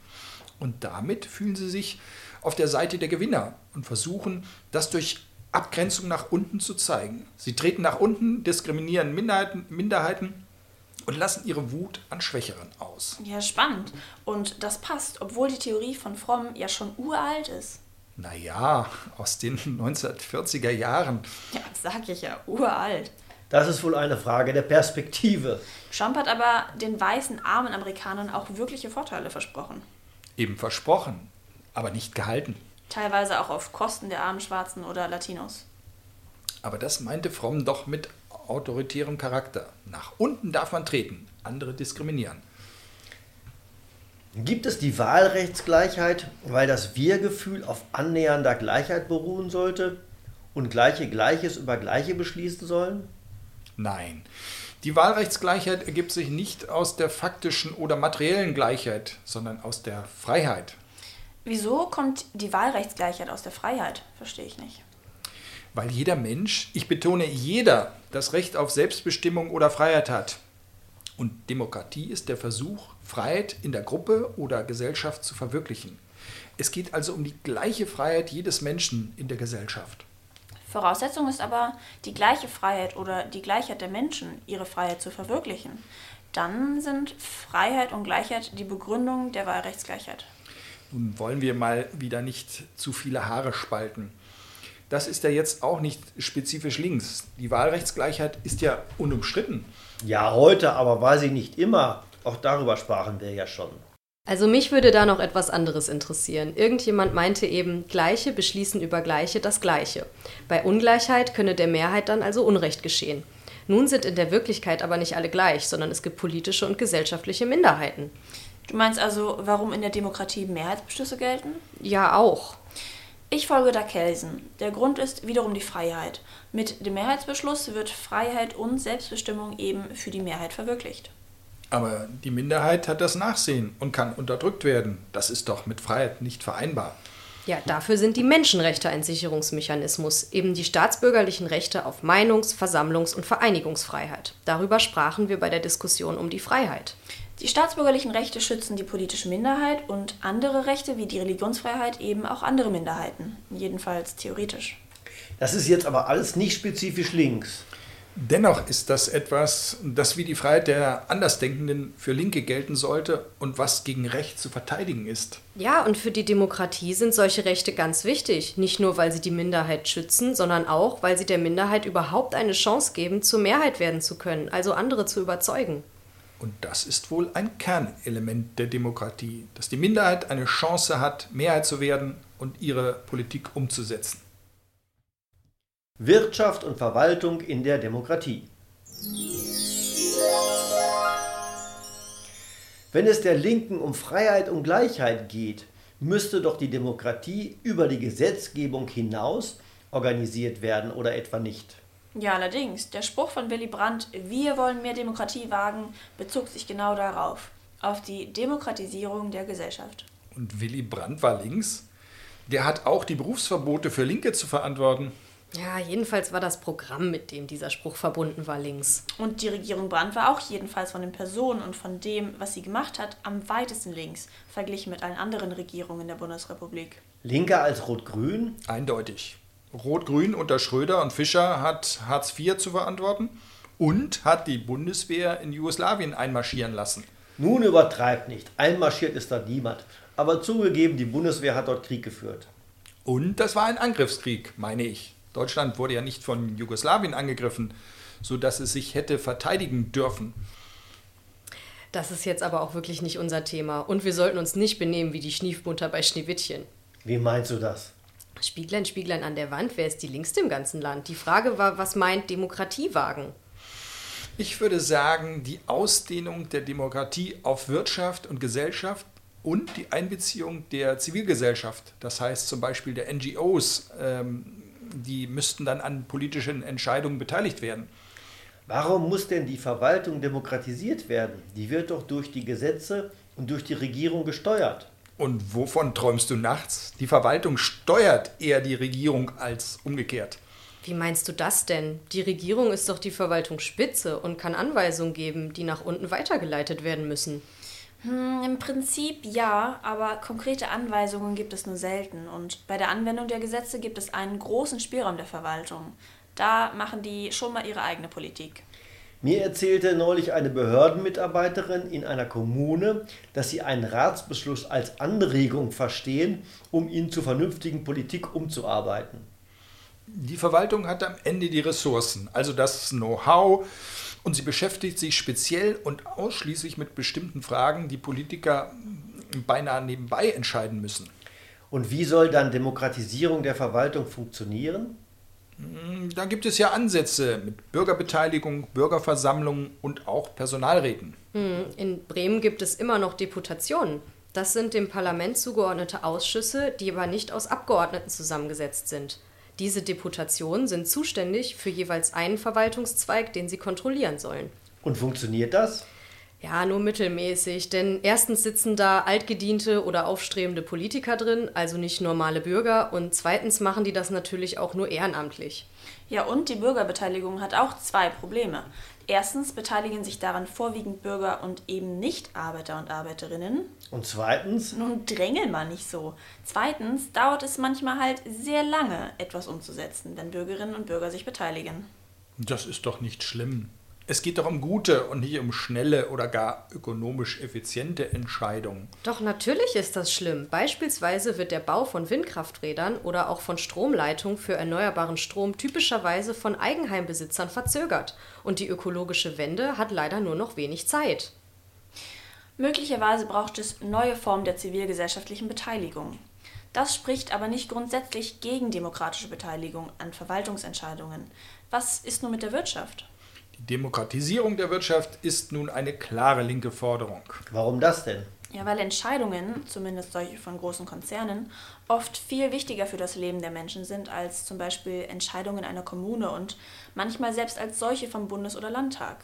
Und damit fühlen sie sich auf der Seite der Gewinner und versuchen, das durch Abgrenzung nach unten zu zeigen. Sie treten nach unten, diskriminieren Minderheiten, Minderheiten und lassen ihre Wut an Schwächeren aus. Ja, spannend. Und das passt, obwohl die Theorie von Fromm ja schon uralt ist. Naja, aus den [laughs] 1940er Jahren. Ja, sag ich ja, uralt. Das ist wohl eine Frage der Perspektive. Trump hat aber den weißen, armen Amerikanern auch wirkliche Vorteile versprochen. Eben versprochen, aber nicht gehalten. Teilweise auch auf Kosten der armen Schwarzen oder Latinos. Aber das meinte Fromm doch mit autoritärem Charakter. Nach unten darf man treten, andere diskriminieren. Gibt es die Wahlrechtsgleichheit, weil das Wir-Gefühl auf annähernder Gleichheit beruhen sollte und Gleiche Gleiches über Gleiche beschließen sollen? Nein. Die Wahlrechtsgleichheit ergibt sich nicht aus der faktischen oder materiellen Gleichheit, sondern aus der Freiheit. Wieso kommt die Wahlrechtsgleichheit aus der Freiheit? Verstehe ich nicht. Weil jeder Mensch, ich betone jeder, das Recht auf Selbstbestimmung oder Freiheit hat. Und Demokratie ist der Versuch, Freiheit in der Gruppe oder Gesellschaft zu verwirklichen. Es geht also um die gleiche Freiheit jedes Menschen in der Gesellschaft. Voraussetzung ist aber die gleiche Freiheit oder die Gleichheit der Menschen, ihre Freiheit zu verwirklichen. Dann sind Freiheit und Gleichheit die Begründung der Wahlrechtsgleichheit. Nun wollen wir mal wieder nicht zu viele Haare spalten. Das ist ja jetzt auch nicht spezifisch links. Die Wahlrechtsgleichheit ist ja unumstritten. Ja, heute, aber war sie nicht immer. Auch darüber sprachen wir ja schon. Also mich würde da noch etwas anderes interessieren. Irgendjemand meinte eben, Gleiche beschließen über Gleiche das Gleiche. Bei Ungleichheit könne der Mehrheit dann also Unrecht geschehen. Nun sind in der Wirklichkeit aber nicht alle gleich, sondern es gibt politische und gesellschaftliche Minderheiten. Du meinst also, warum in der Demokratie Mehrheitsbeschlüsse gelten? Ja, auch. Ich folge da Kelsen. Der Grund ist wiederum die Freiheit. Mit dem Mehrheitsbeschluss wird Freiheit und Selbstbestimmung eben für die Mehrheit verwirklicht. Aber die Minderheit hat das Nachsehen und kann unterdrückt werden. Das ist doch mit Freiheit nicht vereinbar. Ja, dafür sind die Menschenrechte ein Sicherungsmechanismus, eben die staatsbürgerlichen Rechte auf Meinungs-, Versammlungs- und Vereinigungsfreiheit. Darüber sprachen wir bei der Diskussion um die Freiheit. Die staatsbürgerlichen Rechte schützen die politische Minderheit und andere Rechte wie die Religionsfreiheit eben auch andere Minderheiten, jedenfalls theoretisch. Das ist jetzt aber alles nicht spezifisch links. Dennoch ist das etwas, das wie die Freiheit der Andersdenkenden für Linke gelten sollte und was gegen Recht zu verteidigen ist. Ja, und für die Demokratie sind solche Rechte ganz wichtig. Nicht nur, weil sie die Minderheit schützen, sondern auch, weil sie der Minderheit überhaupt eine Chance geben, zur Mehrheit werden zu können, also andere zu überzeugen. Und das ist wohl ein Kernelement der Demokratie, dass die Minderheit eine Chance hat, Mehrheit zu werden und ihre Politik umzusetzen. Wirtschaft und Verwaltung in der Demokratie. Wenn es der Linken um Freiheit und Gleichheit geht, müsste doch die Demokratie über die Gesetzgebung hinaus organisiert werden oder etwa nicht. Ja, allerdings. Der Spruch von Willy Brandt, wir wollen mehr Demokratie wagen, bezog sich genau darauf, auf die Demokratisierung der Gesellschaft. Und Willy Brandt war links? Der hat auch die Berufsverbote für Linke zu verantworten. Ja, jedenfalls war das Programm, mit dem dieser Spruch verbunden war, links. Und die Regierung Brandt war auch jedenfalls von den Personen und von dem, was sie gemacht hat, am weitesten links, verglichen mit allen anderen Regierungen der Bundesrepublik. Linker als Rot-Grün? Eindeutig. Rot-Grün unter Schröder und Fischer hat Hartz IV zu verantworten und hat die Bundeswehr in Jugoslawien einmarschieren lassen. Nun übertreibt nicht. Einmarschiert ist da niemand. Aber zugegeben, die Bundeswehr hat dort Krieg geführt. Und das war ein Angriffskrieg, meine ich. Deutschland wurde ja nicht von Jugoslawien angegriffen, sodass es sich hätte verteidigen dürfen. Das ist jetzt aber auch wirklich nicht unser Thema. Und wir sollten uns nicht benehmen wie die Schniefmutter bei Schneewittchen. Wie meinst du das? Spieglein, Spieglein an der Wand, wer ist die Linkste im ganzen Land? Die Frage war, was meint Demokratie wagen? Ich würde sagen, die Ausdehnung der Demokratie auf Wirtschaft und Gesellschaft und die Einbeziehung der Zivilgesellschaft, das heißt zum Beispiel der NGOs, ähm, die müssten dann an politischen Entscheidungen beteiligt werden. Warum muss denn die Verwaltung demokratisiert werden? Die wird doch durch die Gesetze und durch die Regierung gesteuert. Und wovon träumst du nachts? Die Verwaltung steuert eher die Regierung als umgekehrt. Wie meinst du das denn? Die Regierung ist doch die Verwaltungsspitze und kann Anweisungen geben, die nach unten weitergeleitet werden müssen. Hm, Im Prinzip ja, aber konkrete Anweisungen gibt es nur selten und bei der Anwendung der Gesetze gibt es einen großen Spielraum der Verwaltung. Da machen die schon mal ihre eigene Politik. Mir erzählte neulich eine Behördenmitarbeiterin in einer Kommune, dass sie einen Ratsbeschluss als Anregung verstehen, um ihn zur vernünftigen Politik umzuarbeiten. Die Verwaltung hat am Ende die Ressourcen, also das Know-how, und sie beschäftigt sich speziell und ausschließlich mit bestimmten Fragen, die Politiker beinahe nebenbei entscheiden müssen. Und wie soll dann Demokratisierung der Verwaltung funktionieren? Hm, da gibt es ja Ansätze mit Bürgerbeteiligung, Bürgerversammlungen und auch Personalräten. Hm, in Bremen gibt es immer noch Deputationen. Das sind dem Parlament zugeordnete Ausschüsse, die aber nicht aus Abgeordneten zusammengesetzt sind. Diese Deputationen sind zuständig für jeweils einen Verwaltungszweig, den sie kontrollieren sollen. Und funktioniert das? Ja, nur mittelmäßig, denn erstens sitzen da altgediente oder aufstrebende Politiker drin, also nicht normale Bürger, und zweitens machen die das natürlich auch nur ehrenamtlich. Ja, und die Bürgerbeteiligung hat auch zwei Probleme. Erstens beteiligen sich daran vorwiegend Bürger und eben nicht Arbeiter und Arbeiterinnen. Und zweitens? Nun drängel mal nicht so. Zweitens dauert es manchmal halt sehr lange, etwas umzusetzen, wenn Bürgerinnen und Bürger sich beteiligen. Das ist doch nicht schlimm. Es geht doch um gute und nicht um schnelle oder gar ökonomisch effiziente Entscheidungen. Doch natürlich ist das schlimm. Beispielsweise wird der Bau von Windkrafträdern oder auch von Stromleitungen für erneuerbaren Strom typischerweise von Eigenheimbesitzern verzögert. Und die ökologische Wende hat leider nur noch wenig Zeit. Möglicherweise braucht es neue Formen der zivilgesellschaftlichen Beteiligung. Das spricht aber nicht grundsätzlich gegen demokratische Beteiligung an Verwaltungsentscheidungen. Was ist nun mit der Wirtschaft? Die Demokratisierung der Wirtschaft ist nun eine klare linke Forderung. Warum das denn? Ja, weil Entscheidungen, zumindest solche von großen Konzernen, oft viel wichtiger für das Leben der Menschen sind als zum Beispiel Entscheidungen einer Kommune und manchmal selbst als solche vom Bundes- oder Landtag.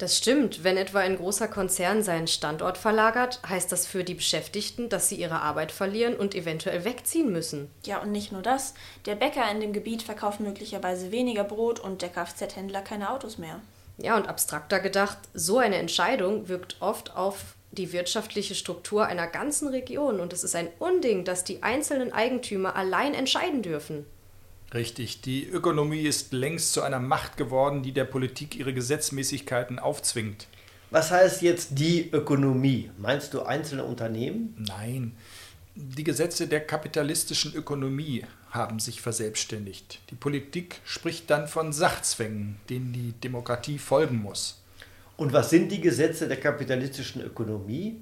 Das stimmt. Wenn etwa ein großer Konzern seinen Standort verlagert, heißt das für die Beschäftigten, dass sie ihre Arbeit verlieren und eventuell wegziehen müssen. Ja, und nicht nur das. Der Bäcker in dem Gebiet verkauft möglicherweise weniger Brot und der Kfz-Händler keine Autos mehr. Ja, und abstrakter gedacht, so eine Entscheidung wirkt oft auf die wirtschaftliche Struktur einer ganzen Region und es ist ein Unding, dass die einzelnen Eigentümer allein entscheiden dürfen. Richtig, die Ökonomie ist längst zu einer Macht geworden, die der Politik ihre Gesetzmäßigkeiten aufzwingt. Was heißt jetzt die Ökonomie? Meinst du einzelne Unternehmen? Nein, die Gesetze der kapitalistischen Ökonomie haben sich verselbstständigt. Die Politik spricht dann von Sachzwängen, denen die Demokratie folgen muss. Und was sind die Gesetze der kapitalistischen Ökonomie?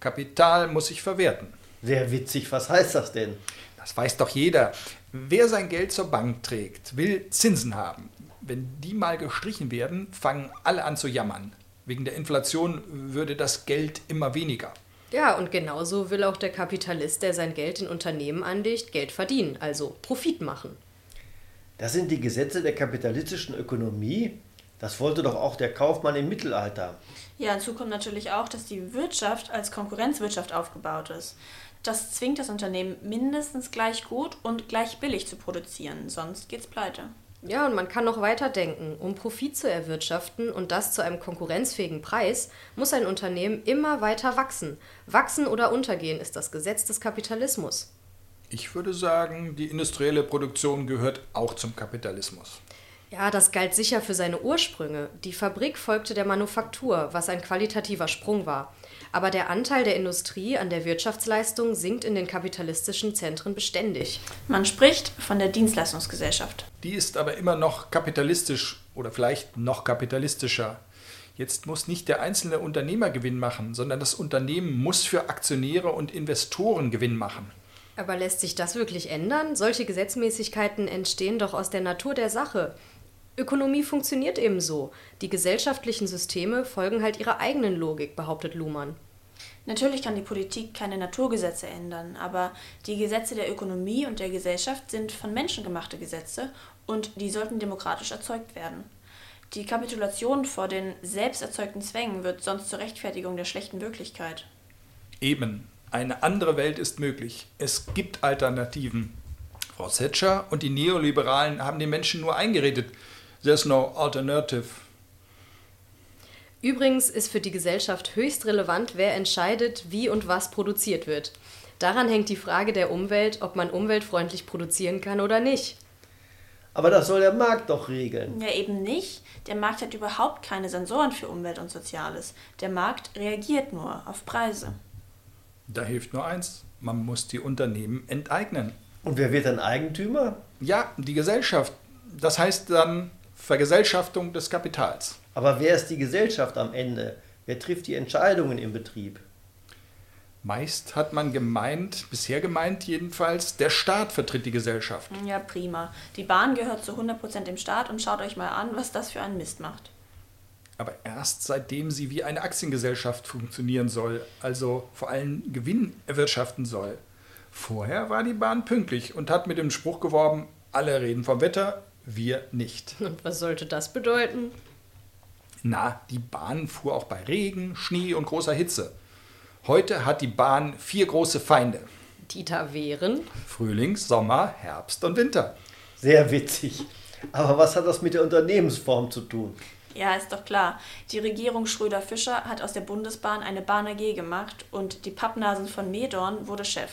Kapital muss sich verwerten. Sehr witzig, was heißt das denn? Das weiß doch jeder. Wer sein Geld zur Bank trägt, will Zinsen haben. Wenn die mal gestrichen werden, fangen alle an zu jammern. Wegen der Inflation würde das Geld immer weniger. Ja, und genauso will auch der Kapitalist, der sein Geld in Unternehmen anlegt, Geld verdienen, also Profit machen. Das sind die Gesetze der kapitalistischen Ökonomie. Das wollte doch auch der Kaufmann im Mittelalter. Ja, hinzu kommt natürlich auch, dass die Wirtschaft als Konkurrenzwirtschaft aufgebaut ist. Das zwingt das Unternehmen mindestens gleich gut und gleich billig zu produzieren, sonst geht's pleite. Ja, und man kann noch weiter denken. Um Profit zu erwirtschaften und das zu einem konkurrenzfähigen Preis, muss ein Unternehmen immer weiter wachsen. Wachsen oder untergehen ist das Gesetz des Kapitalismus. Ich würde sagen, die industrielle Produktion gehört auch zum Kapitalismus. Ja, das galt sicher für seine Ursprünge. Die Fabrik folgte der Manufaktur, was ein qualitativer Sprung war. Aber der Anteil der Industrie an der Wirtschaftsleistung sinkt in den kapitalistischen Zentren beständig. Man spricht von der Dienstleistungsgesellschaft. Die ist aber immer noch kapitalistisch oder vielleicht noch kapitalistischer. Jetzt muss nicht der einzelne Unternehmer Gewinn machen, sondern das Unternehmen muss für Aktionäre und Investoren Gewinn machen. Aber lässt sich das wirklich ändern? Solche Gesetzmäßigkeiten entstehen doch aus der Natur der Sache. Ökonomie funktioniert eben so. Die gesellschaftlichen Systeme folgen halt ihrer eigenen Logik, behauptet Luhmann. Natürlich kann die Politik keine Naturgesetze ändern, aber die Gesetze der Ökonomie und der Gesellschaft sind von Menschen gemachte Gesetze und die sollten demokratisch erzeugt werden. Die Kapitulation vor den selbst erzeugten Zwängen wird sonst zur Rechtfertigung der schlechten Wirklichkeit. Eben, eine andere Welt ist möglich. Es gibt Alternativen. Frau Thatcher und die Neoliberalen haben den Menschen nur eingeredet, There's no alternative. Übrigens ist für die Gesellschaft höchst relevant, wer entscheidet, wie und was produziert wird. Daran hängt die Frage der Umwelt, ob man umweltfreundlich produzieren kann oder nicht. Aber das soll der Markt doch regeln. Ja, eben nicht. Der Markt hat überhaupt keine Sensoren für Umwelt und Soziales. Der Markt reagiert nur auf Preise. Da hilft nur eins. Man muss die Unternehmen enteignen. Und wer wird dann Eigentümer? Ja, die Gesellschaft. Das heißt dann Vergesellschaftung des Kapitals. Aber wer ist die Gesellschaft am Ende? Wer trifft die Entscheidungen im Betrieb? Meist hat man gemeint, bisher gemeint jedenfalls, der Staat vertritt die Gesellschaft. Ja, prima. Die Bahn gehört zu 100% dem Staat und schaut euch mal an, was das für einen Mist macht. Aber erst seitdem sie wie eine Aktiengesellschaft funktionieren soll, also vor allem Gewinn erwirtschaften soll. Vorher war die Bahn pünktlich und hat mit dem Spruch geworben, alle reden vom Wetter, wir nicht. [laughs] Und was sollte das bedeuten? Na, die Bahn fuhr auch bei Regen, Schnee und großer Hitze. Heute hat die Bahn vier große Feinde. Die da wären? Frühling, Sommer, Herbst und Winter. Sehr witzig. Aber was hat das mit der Unternehmensform zu tun? Ja, ist doch klar. Die Regierung Schröder-Fischer hat aus der Bundesbahn eine Bahn AG gemacht und die Pappnasen von Medorn wurde Chef.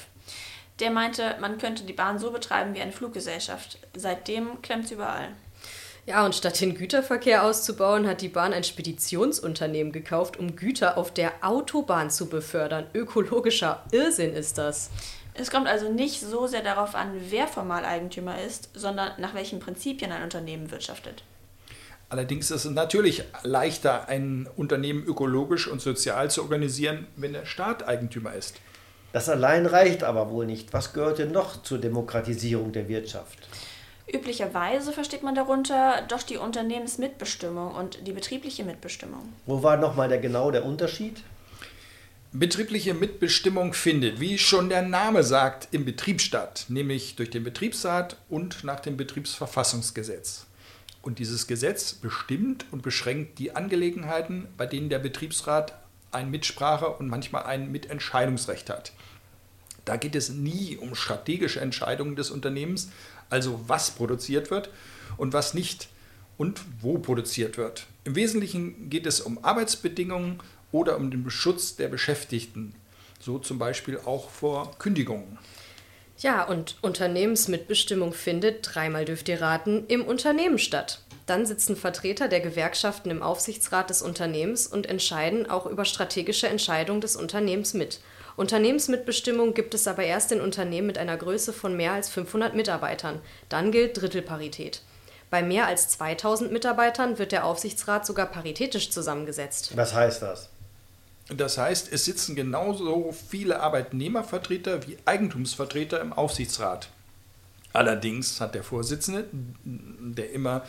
Der meinte, man könnte die Bahn so betreiben wie eine Fluggesellschaft. Seitdem klemmt es überall. Ja, und statt den Güterverkehr auszubauen, hat die Bahn ein Speditionsunternehmen gekauft, um Güter auf der Autobahn zu befördern. Ökologischer Irrsinn ist das. Es kommt also nicht so sehr darauf an, wer formal Eigentümer ist, sondern nach welchen Prinzipien ein Unternehmen wirtschaftet. Allerdings ist es natürlich leichter, ein Unternehmen ökologisch und sozial zu organisieren, wenn der Staat Eigentümer ist. Das allein reicht aber wohl nicht. Was gehört denn noch zur Demokratisierung der Wirtschaft? Üblicherweise versteht man darunter doch die Unternehmensmitbestimmung und die betriebliche Mitbestimmung. Wo war nochmal der genau der Unterschied? Betriebliche Mitbestimmung findet, wie schon der Name sagt, im Betrieb statt, nämlich durch den Betriebsrat und nach dem Betriebsverfassungsgesetz. Und dieses Gesetz bestimmt und beschränkt die Angelegenheiten, bei denen der Betriebsrat ein Mitsprache und manchmal ein Mitentscheidungsrecht hat. Da geht es nie um strategische Entscheidungen des Unternehmens, also was produziert wird und was nicht und wo produziert wird. Im Wesentlichen geht es um Arbeitsbedingungen oder um den Schutz der Beschäftigten, so zum Beispiel auch vor Kündigungen. Ja, und Unternehmensmitbestimmung findet, dreimal dürft ihr raten, im Unternehmen statt. Dann sitzen Vertreter der Gewerkschaften im Aufsichtsrat des Unternehmens und entscheiden auch über strategische Entscheidungen des Unternehmens mit. Unternehmensmitbestimmung gibt es aber erst in Unternehmen mit einer Größe von mehr als 500 Mitarbeitern. Dann gilt Drittelparität. Bei mehr als 2000 Mitarbeitern wird der Aufsichtsrat sogar paritätisch zusammengesetzt. Was heißt das? Das heißt, es sitzen genauso viele Arbeitnehmervertreter wie Eigentumsvertreter im Aufsichtsrat. Allerdings hat der Vorsitzende, der immer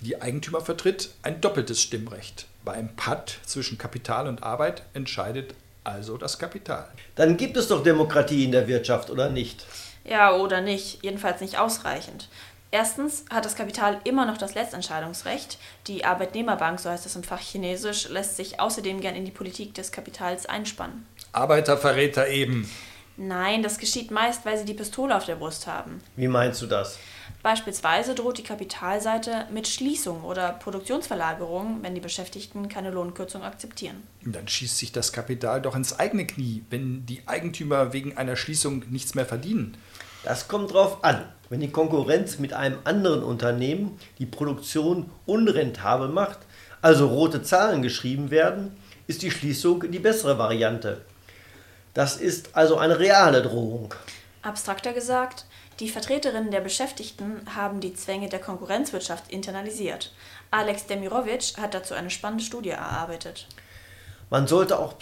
die Eigentümer vertritt, ein doppeltes Stimmrecht. Beim Patt zwischen Kapital und Arbeit entscheidet also das Kapital. Dann gibt es doch Demokratie in der Wirtschaft, oder nicht? Ja, oder nicht. Jedenfalls nicht ausreichend. Erstens hat das Kapital immer noch das Letztentscheidungsrecht. Die Arbeitnehmerbank, so heißt es im Fach Chinesisch, lässt sich außerdem gern in die Politik des Kapitals einspannen. Arbeiterverräter eben. Nein, das geschieht meist, weil sie die Pistole auf der Brust haben. Wie meinst du das? Beispielsweise droht die Kapitalseite mit Schließung oder Produktionsverlagerung, wenn die Beschäftigten keine Lohnkürzung akzeptieren. Dann schießt sich das Kapital doch ins eigene Knie, wenn die Eigentümer wegen einer Schließung nichts mehr verdienen. Das kommt drauf an. Wenn die Konkurrenz mit einem anderen Unternehmen die Produktion unrentabel macht, also rote Zahlen geschrieben werden, ist die Schließung die bessere Variante. Das ist also eine reale Drohung. Abstrakter gesagt, die Vertreterinnen der Beschäftigten haben die Zwänge der Konkurrenzwirtschaft internalisiert. Alex Demirovic hat dazu eine spannende Studie erarbeitet. Man sollte auch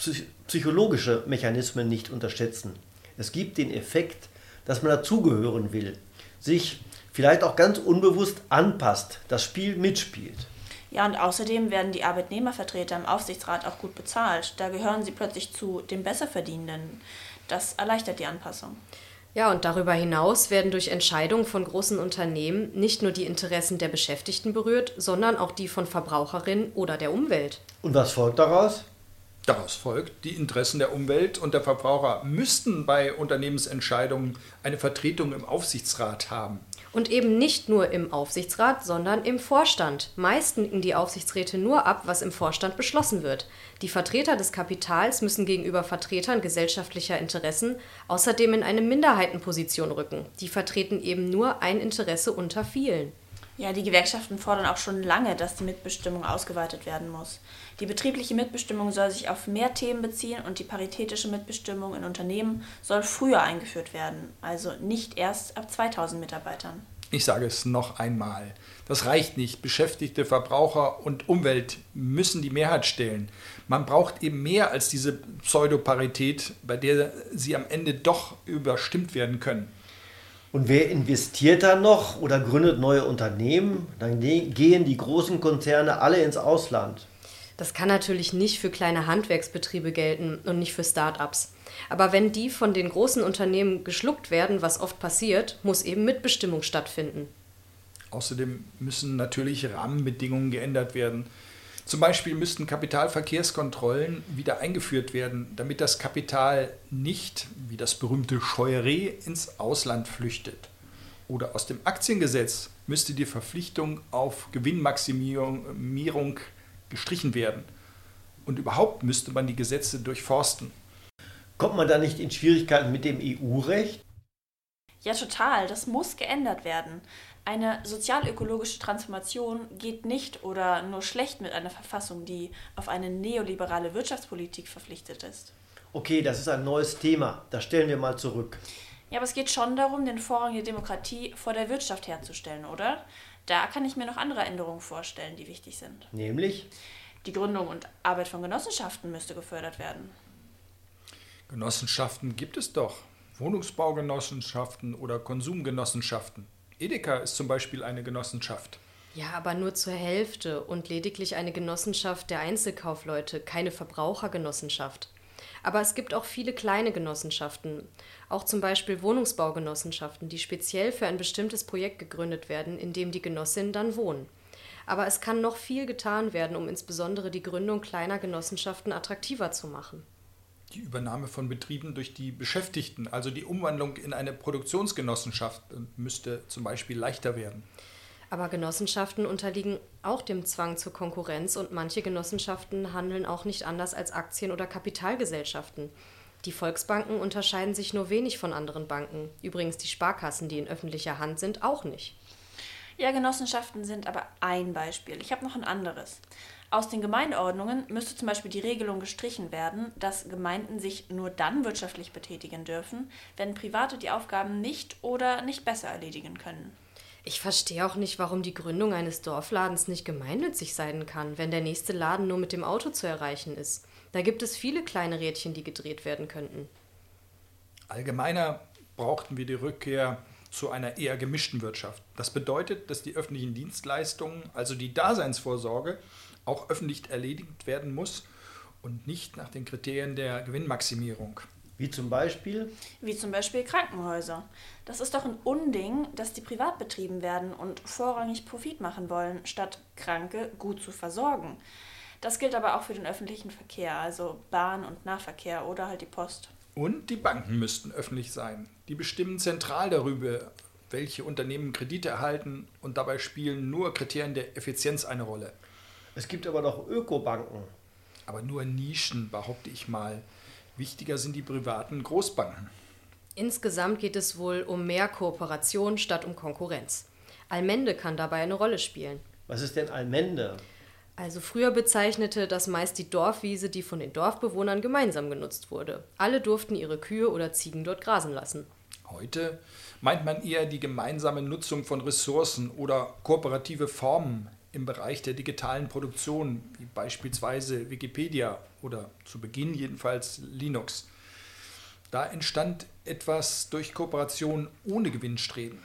psychologische Mechanismen nicht unterschätzen. Es gibt den Effekt, dass man dazugehören will, sich vielleicht auch ganz unbewusst anpasst, das Spiel mitspielt. Ja, und außerdem werden die Arbeitnehmervertreter im Aufsichtsrat auch gut bezahlt. Da gehören sie plötzlich zu den Besserverdienenden. Das erleichtert die Anpassung. Ja, und darüber hinaus werden durch Entscheidungen von großen Unternehmen nicht nur die Interessen der Beschäftigten berührt, sondern auch die von Verbraucherinnen oder der Umwelt. Und was folgt daraus? Daraus folgt, die Interessen der Umwelt und der Verbraucher müssten bei Unternehmensentscheidungen eine Vertretung im Aufsichtsrat haben. Und eben nicht nur im Aufsichtsrat, sondern im Vorstand. Meist nicken die Aufsichtsräte nur ab, was im Vorstand beschlossen wird. Die Vertreter des Kapitals müssen gegenüber Vertretern gesellschaftlicher Interessen außerdem in eine Minderheitenposition rücken. Die vertreten eben nur ein Interesse unter vielen. Ja, die Gewerkschaften fordern auch schon lange, dass die Mitbestimmung ausgeweitet werden muss. Die betriebliche Mitbestimmung soll sich auf mehr Themen beziehen und die paritätische Mitbestimmung in Unternehmen soll früher eingeführt werden, also nicht erst ab 2000 Mitarbeitern. Ich sage es noch einmal. Das reicht nicht. Beschäftigte, Verbraucher und Umwelt müssen die Mehrheit stellen. Man braucht eben mehr als diese Pseudoparität, bei der sie am Ende doch überstimmt werden können. Und wer investiert dann noch oder gründet neue Unternehmen? Dann gehen die großen Konzerne alle ins Ausland. Das kann natürlich nicht für kleine Handwerksbetriebe gelten und nicht für Start-ups. Aber wenn die von den großen Unternehmen geschluckt werden, was oft passiert, muss eben Mitbestimmung stattfinden. Außerdem müssen natürlich Rahmenbedingungen geändert werden. Zum Beispiel müssten Kapitalverkehrskontrollen wieder eingeführt werden, damit das Kapital nicht, wie das berühmte Scheuré, ins Ausland flüchtet. Oder aus dem Aktiengesetz müsste die Verpflichtung auf Gewinnmaximierung gestrichen werden. Und überhaupt müsste man die Gesetze durchforsten. Kommt man da nicht in Schwierigkeiten mit dem EU-Recht? Ja, total. Das muss geändert werden. Eine sozialökologische Transformation geht nicht oder nur schlecht mit einer Verfassung, die auf eine neoliberale Wirtschaftspolitik verpflichtet ist. Okay, das ist ein neues Thema. Das stellen wir mal zurück. Ja, aber es geht schon darum, den Vorrang der Demokratie vor der Wirtschaft herzustellen, oder? Da kann ich mir noch andere Änderungen vorstellen, die wichtig sind. Nämlich? Die Gründung und Arbeit von Genossenschaften müsste gefördert werden. Genossenschaften gibt es doch. Wohnungsbaugenossenschaften oder Konsumgenossenschaften. Edeka ist zum Beispiel eine Genossenschaft. Ja, aber nur zur Hälfte und lediglich eine Genossenschaft der Einzelkaufleute, keine Verbrauchergenossenschaft. Aber es gibt auch viele kleine Genossenschaften, auch zum Beispiel Wohnungsbaugenossenschaften, die speziell für ein bestimmtes Projekt gegründet werden, in dem die Genossinnen dann wohnen. Aber es kann noch viel getan werden, um insbesondere die Gründung kleiner Genossenschaften attraktiver zu machen. Die Übernahme von Betrieben durch die Beschäftigten, also die Umwandlung in eine Produktionsgenossenschaft, müsste zum Beispiel leichter werden. Aber Genossenschaften unterliegen auch dem Zwang zur Konkurrenz und manche Genossenschaften handeln auch nicht anders als Aktien- oder Kapitalgesellschaften. Die Volksbanken unterscheiden sich nur wenig von anderen Banken. Übrigens die Sparkassen, die in öffentlicher Hand sind, auch nicht. Ja, Genossenschaften sind aber ein Beispiel. Ich habe noch ein anderes. Aus den Gemeindeordnungen müsste zum Beispiel die Regelung gestrichen werden, dass Gemeinden sich nur dann wirtschaftlich betätigen dürfen, wenn Private die Aufgaben nicht oder nicht besser erledigen können. Ich verstehe auch nicht, warum die Gründung eines Dorfladens nicht gemeinnützig sein kann, wenn der nächste Laden nur mit dem Auto zu erreichen ist. Da gibt es viele kleine Rädchen, die gedreht werden könnten. Allgemeiner brauchten wir die Rückkehr zu einer eher gemischten Wirtschaft. Das bedeutet, dass die öffentlichen Dienstleistungen, also die Daseinsvorsorge, auch öffentlich erledigt werden muss und nicht nach den Kriterien der Gewinnmaximierung. Wie zum Beispiel? Wie zum Beispiel Krankenhäuser. Das ist doch ein Unding, dass die privat betrieben werden und vorrangig Profit machen wollen, statt Kranke gut zu versorgen. Das gilt aber auch für den öffentlichen Verkehr, also Bahn und Nahverkehr oder halt die Post. Und die Banken müssten öffentlich sein. Die bestimmen zentral darüber, welche Unternehmen Kredite erhalten und dabei spielen nur Kriterien der Effizienz eine Rolle. Es gibt aber noch Ökobanken. Aber nur Nischen, behaupte ich mal. Wichtiger sind die privaten Großbanken. Insgesamt geht es wohl um mehr Kooperation statt um Konkurrenz. Allmende kann dabei eine Rolle spielen. Was ist denn Allmende? Also früher bezeichnete das meist die Dorfwiese, die von den Dorfbewohnern gemeinsam genutzt wurde. Alle durften ihre Kühe oder Ziegen dort grasen lassen. Heute meint man eher die gemeinsame Nutzung von Ressourcen oder kooperative Formen im Bereich der digitalen Produktion, wie beispielsweise Wikipedia oder zu Beginn jedenfalls Linux. Da entstand etwas durch Kooperation ohne Gewinnstreben.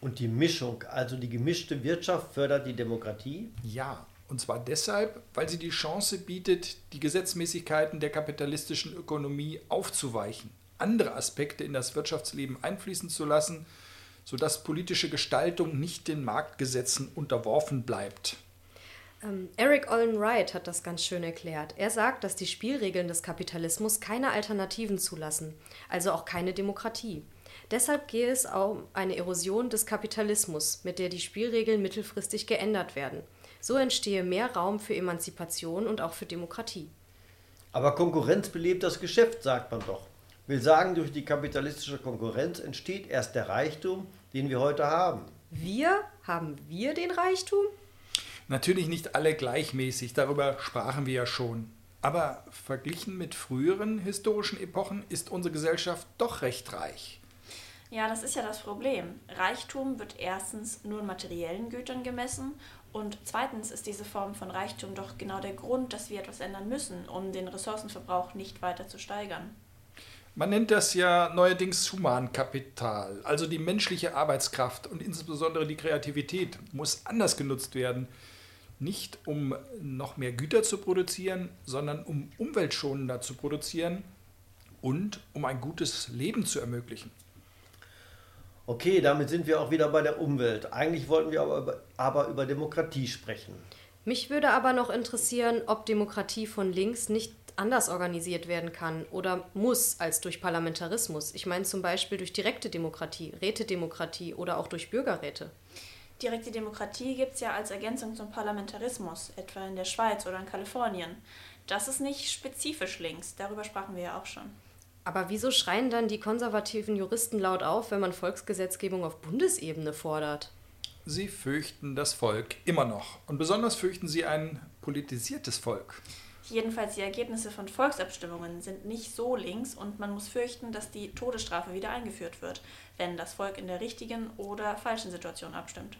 Und die Mischung, also die gemischte Wirtschaft, fördert die Demokratie? Ja, und zwar deshalb, weil sie die Chance bietet, die Gesetzmäßigkeiten der kapitalistischen Ökonomie aufzuweichen, andere Aspekte in das Wirtschaftsleben einfließen zu lassen, sodass politische Gestaltung nicht den Marktgesetzen unterworfen bleibt. Ähm, Eric Olin Wright hat das ganz schön erklärt. Er sagt, dass die Spielregeln des Kapitalismus keine Alternativen zulassen, also auch keine Demokratie. Deshalb gehe es um eine Erosion des Kapitalismus, mit der die Spielregeln mittelfristig geändert werden. So entstehe mehr Raum für Emanzipation und auch für Demokratie. Aber Konkurrenz belebt das Geschäft, sagt man doch. Will sagen, durch die kapitalistische Konkurrenz entsteht erst der Reichtum, den wir heute haben. Wir? Haben wir den Reichtum? Natürlich nicht alle gleichmäßig, darüber sprachen wir ja schon. Aber verglichen mit früheren historischen Epochen ist unsere Gesellschaft doch recht reich. Ja, das ist ja das Problem. Reichtum wird erstens nur in materiellen Gütern gemessen und zweitens ist diese Form von Reichtum doch genau der Grund, dass wir etwas ändern müssen, um den Ressourcenverbrauch nicht weiter zu steigern. Man nennt das ja neuerdings Humankapital, also die menschliche Arbeitskraft und insbesondere die Kreativität muss anders genutzt werden. Nicht um noch mehr Güter zu produzieren, sondern um umweltschonender zu produzieren und um ein gutes Leben zu ermöglichen. Okay, damit sind wir auch wieder bei der Umwelt. Eigentlich wollten wir aber über, aber über Demokratie sprechen. Mich würde aber noch interessieren, ob Demokratie von links nicht anders organisiert werden kann oder muss als durch Parlamentarismus. Ich meine zum Beispiel durch direkte Demokratie, Rätedemokratie oder auch durch Bürgerräte. Direkte Demokratie gibt es ja als Ergänzung zum Parlamentarismus, etwa in der Schweiz oder in Kalifornien. Das ist nicht spezifisch links, darüber sprachen wir ja auch schon. Aber wieso schreien dann die konservativen Juristen laut auf, wenn man Volksgesetzgebung auf Bundesebene fordert? Sie fürchten das Volk immer noch. Und besonders fürchten sie ein politisiertes Volk. Jedenfalls die Ergebnisse von Volksabstimmungen sind nicht so links und man muss fürchten, dass die Todesstrafe wieder eingeführt wird, wenn das Volk in der richtigen oder falschen Situation abstimmt.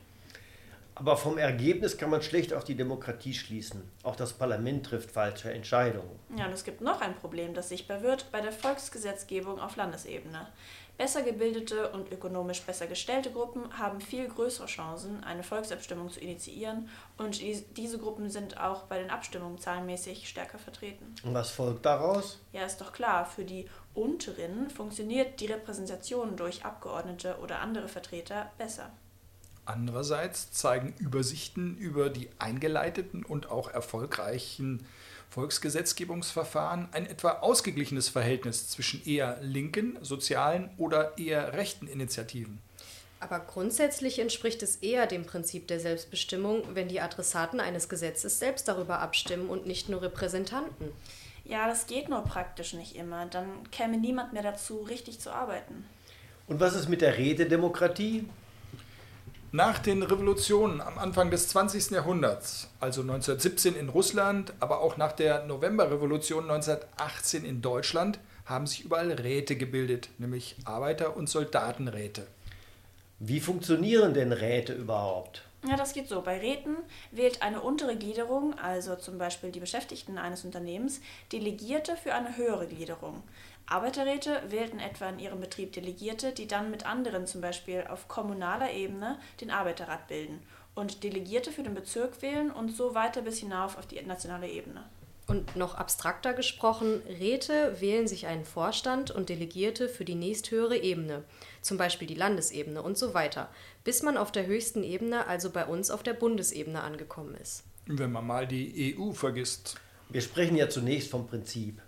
Aber vom Ergebnis kann man schlecht auf die Demokratie schließen. Auch das Parlament trifft falsche Entscheidungen. Ja, und es gibt noch ein Problem, das sichtbar wird bei der Volksgesetzgebung auf Landesebene. Besser gebildete und ökonomisch besser gestellte Gruppen haben viel größere Chancen, eine Volksabstimmung zu initiieren und diese Gruppen sind auch bei den Abstimmungen zahlenmäßig stärker vertreten. Und was folgt daraus? Ja, ist doch klar, für die Unteren funktioniert die Repräsentation durch Abgeordnete oder andere Vertreter besser. Andererseits zeigen Übersichten über die eingeleiteten und auch erfolgreichen Volksgesetzgebungsverfahren ein etwa ausgeglichenes Verhältnis zwischen eher linken, sozialen oder eher rechten Initiativen. Aber grundsätzlich entspricht es eher dem Prinzip der Selbstbestimmung, wenn die Adressaten eines Gesetzes selbst darüber abstimmen und nicht nur Repräsentanten. Ja, das geht nur praktisch nicht immer. Dann käme niemand mehr dazu, richtig zu arbeiten. Und was ist mit der Rededemokratie? Nach den Revolutionen am Anfang des 20. Jahrhunderts, also 1917 in Russland, aber auch nach der Novemberrevolution 1918 in Deutschland, haben sich überall Räte gebildet, nämlich Arbeiter- und Soldatenräte. Wie funktionieren denn Räte überhaupt? Ja, das geht so. Bei Räten wählt eine untere Gliederung, also zum Beispiel die Beschäftigten eines Unternehmens, Delegierte für eine höhere Gliederung. Arbeiterräte wählten etwa in ihrem Betrieb Delegierte, die dann mit anderen, zum Beispiel auf kommunaler Ebene, den Arbeiterrat bilden und Delegierte für den Bezirk wählen und so weiter bis hinauf auf die nationale Ebene. Und noch abstrakter gesprochen, Räte wählen sich einen Vorstand und Delegierte für die nächsthöhere Ebene, zum Beispiel die Landesebene und so weiter, bis man auf der höchsten Ebene, also bei uns auf der Bundesebene angekommen ist. Wenn man mal die EU vergisst. Wir sprechen ja zunächst vom Prinzip.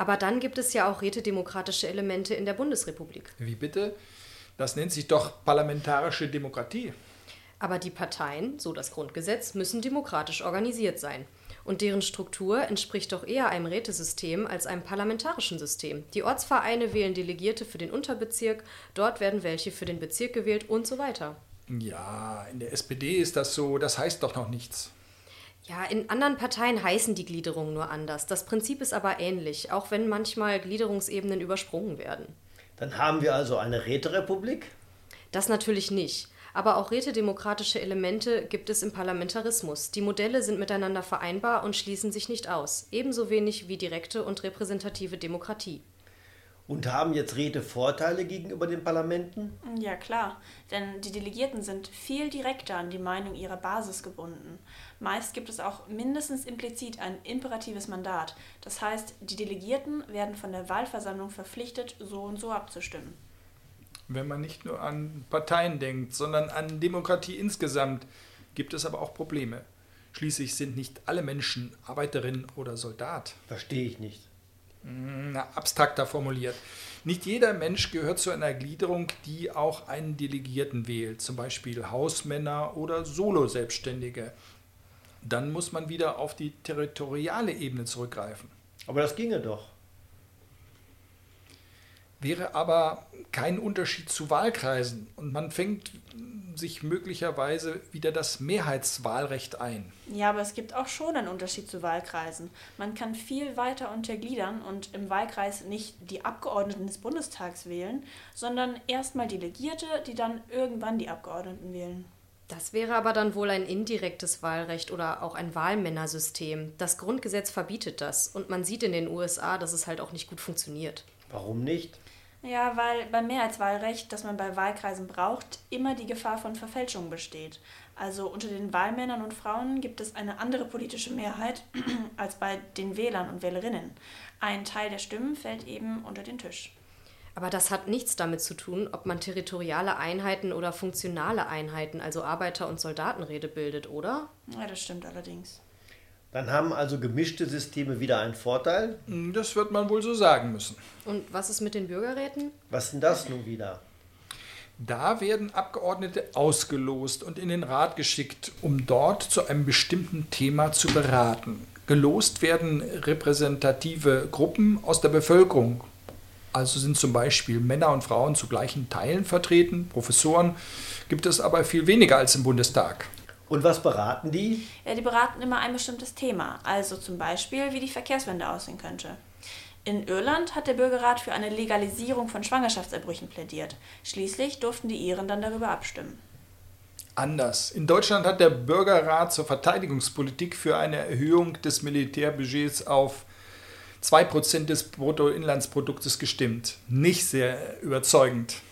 Aber dann gibt es ja auch rätedemokratische Elemente in der Bundesrepublik. Wie bitte? Das nennt sich doch parlamentarische Demokratie. Aber die Parteien, so das Grundgesetz, müssen demokratisch organisiert sein. Und deren Struktur entspricht doch eher einem Rätesystem als einem parlamentarischen System. Die Ortsvereine wählen Delegierte für den Unterbezirk, dort werden welche für den Bezirk gewählt und so weiter. Ja, in der SPD ist das so, das heißt doch noch nichts. Ja, in anderen Parteien heißen die Gliederungen nur anders. Das Prinzip ist aber ähnlich, auch wenn manchmal Gliederungsebenen übersprungen werden. Dann haben wir also eine Räterepublik? Das natürlich nicht. Aber auch rätedemokratische Elemente gibt es im Parlamentarismus. Die Modelle sind miteinander vereinbar und schließen sich nicht aus, ebenso wenig wie direkte und repräsentative Demokratie. Und haben jetzt Räte Vorteile gegenüber den Parlamenten? Ja, klar, denn die Delegierten sind viel direkter an die Meinung ihrer Basis gebunden. Meist gibt es auch mindestens implizit ein imperatives Mandat. Das heißt, die Delegierten werden von der Wahlversammlung verpflichtet, so und so abzustimmen. Wenn man nicht nur an Parteien denkt, sondern an Demokratie insgesamt, gibt es aber auch Probleme. Schließlich sind nicht alle Menschen Arbeiterin oder Soldat. Verstehe ich nicht. Na, abstrakter formuliert. Nicht jeder Mensch gehört zu einer Gliederung, die auch einen Delegierten wählt, zum Beispiel Hausmänner oder Solo-Selbstständige. Dann muss man wieder auf die territoriale Ebene zurückgreifen. Aber das ginge doch. Wäre aber kein Unterschied zu Wahlkreisen und man fängt sich möglicherweise wieder das Mehrheitswahlrecht ein. Ja, aber es gibt auch schon einen Unterschied zu Wahlkreisen. Man kann viel weiter untergliedern und im Wahlkreis nicht die Abgeordneten des Bundestags wählen, sondern erstmal Delegierte, die dann irgendwann die Abgeordneten wählen. Das wäre aber dann wohl ein indirektes Wahlrecht oder auch ein Wahlmännersystem. Das Grundgesetz verbietet das und man sieht in den USA, dass es halt auch nicht gut funktioniert. Warum nicht? Ja, weil beim Mehrheitswahlrecht, das man bei Wahlkreisen braucht, immer die Gefahr von Verfälschung besteht. Also unter den Wahlmännern und Frauen gibt es eine andere politische Mehrheit [clears throat] als bei den Wählern und Wählerinnen. Ein Teil der Stimmen fällt eben unter den Tisch. Aber das hat nichts damit zu tun, ob man territoriale Einheiten oder funktionale Einheiten, also Arbeiter- und Soldatenrede bildet, oder? Ja, das stimmt allerdings. Dann haben also gemischte Systeme wieder einen Vorteil. Das wird man wohl so sagen müssen. Und was ist mit den Bürgerräten? Was ist denn das nun wieder? Da werden Abgeordnete ausgelost und in den Rat geschickt, um dort zu einem bestimmten Thema zu beraten. Gelost werden repräsentative Gruppen aus der Bevölkerung. Also sind zum Beispiel Männer und Frauen zu gleichen Teilen vertreten. Professoren gibt es aber viel weniger als im Bundestag. Und was beraten die? Ja, die beraten immer ein bestimmtes Thema, also zum Beispiel, wie die Verkehrswende aussehen könnte. In Irland hat der Bürgerrat für eine Legalisierung von Schwangerschaftserbrüchen plädiert. Schließlich durften die Iren dann darüber abstimmen. Anders. In Deutschland hat der Bürgerrat zur Verteidigungspolitik für eine Erhöhung des Militärbudgets auf 2% des Bruttoinlandsproduktes gestimmt. Nicht sehr überzeugend.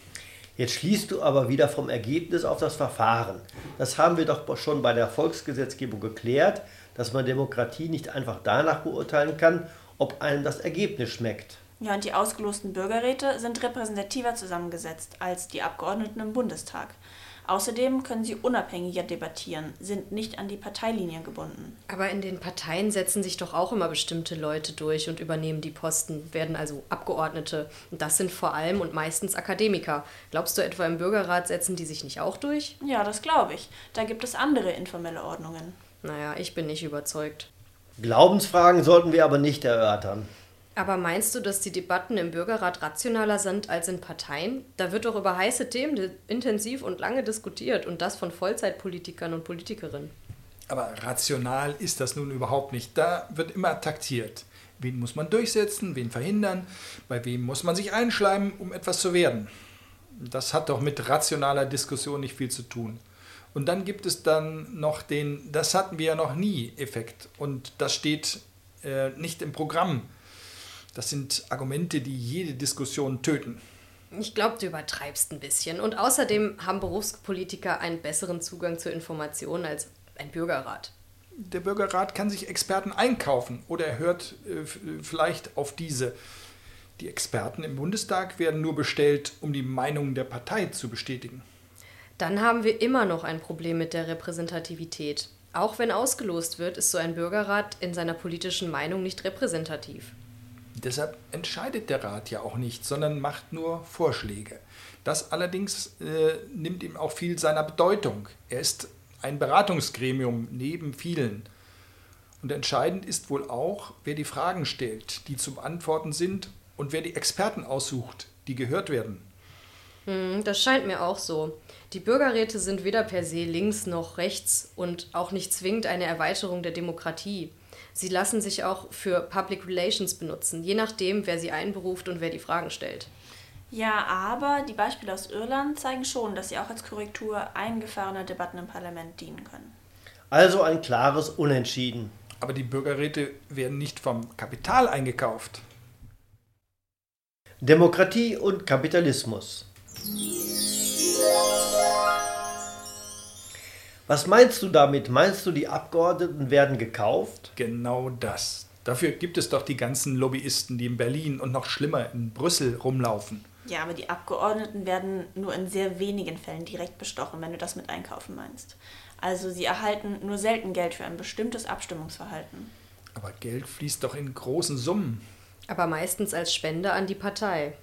Jetzt schließt du aber wieder vom Ergebnis auf das Verfahren. Das haben wir doch schon bei der Volksgesetzgebung geklärt, dass man Demokratie nicht einfach danach beurteilen kann, ob einem das Ergebnis schmeckt. Ja, und die ausgelosten Bürgerräte sind repräsentativer zusammengesetzt als die Abgeordneten im Bundestag. Außerdem können sie unabhängiger debattieren, sind nicht an die Parteilinien gebunden. Aber in den Parteien setzen sich doch auch immer bestimmte Leute durch und übernehmen die Posten, werden also Abgeordnete. Und das sind vor allem und meistens Akademiker. Glaubst du etwa im Bürgerrat setzen die sich nicht auch durch? Ja, das glaube ich. Da gibt es andere informelle Ordnungen. Naja, ich bin nicht überzeugt. Glaubensfragen sollten wir aber nicht erörtern. Aber meinst du, dass die Debatten im Bürgerrat rationaler sind als in Parteien? Da wird doch über heiße Themen intensiv und lange diskutiert und das von Vollzeitpolitikern und Politikerinnen. Aber rational ist das nun überhaupt nicht. Da wird immer taktiert. Wen muss man durchsetzen, wen verhindern, bei wem muss man sich einschleimen, um etwas zu werden. Das hat doch mit rationaler Diskussion nicht viel zu tun. Und dann gibt es dann noch den, das hatten wir ja noch nie, Effekt. Und das steht äh, nicht im Programm das sind Argumente, die jede Diskussion töten. Ich glaube, du übertreibst ein bisschen. Und außerdem haben Berufspolitiker einen besseren Zugang zu Informationen als ein Bürgerrat. Der Bürgerrat kann sich Experten einkaufen oder er hört äh, vielleicht auf diese. Die Experten im Bundestag werden nur bestellt, um die Meinung der Partei zu bestätigen. Dann haben wir immer noch ein Problem mit der Repräsentativität. Auch wenn ausgelost wird, ist so ein Bürgerrat in seiner politischen Meinung nicht repräsentativ. Deshalb entscheidet der Rat ja auch nicht, sondern macht nur Vorschläge. Das allerdings äh, nimmt ihm auch viel seiner Bedeutung. Er ist ein Beratungsgremium neben vielen. Und entscheidend ist wohl auch, wer die Fragen stellt, die zu beantworten sind und wer die Experten aussucht, die gehört werden. Hm, das scheint mir auch so. Die Bürgerräte sind weder per se links noch rechts und auch nicht zwingend eine Erweiterung der Demokratie. Sie lassen sich auch für Public Relations benutzen, je nachdem, wer sie einberuft und wer die Fragen stellt. Ja, aber die Beispiele aus Irland zeigen schon, dass sie auch als Korrektur eingefahrener Debatten im Parlament dienen können. Also ein klares Unentschieden. Aber die Bürgerräte werden nicht vom Kapital eingekauft. Demokratie und Kapitalismus. Was meinst du damit? Meinst du, die Abgeordneten werden gekauft? Genau das. Dafür gibt es doch die ganzen Lobbyisten, die in Berlin und noch schlimmer in Brüssel rumlaufen. Ja, aber die Abgeordneten werden nur in sehr wenigen Fällen direkt bestochen, wenn du das mit Einkaufen meinst. Also sie erhalten nur selten Geld für ein bestimmtes Abstimmungsverhalten. Aber Geld fließt doch in großen Summen. Aber meistens als Spende an die Partei.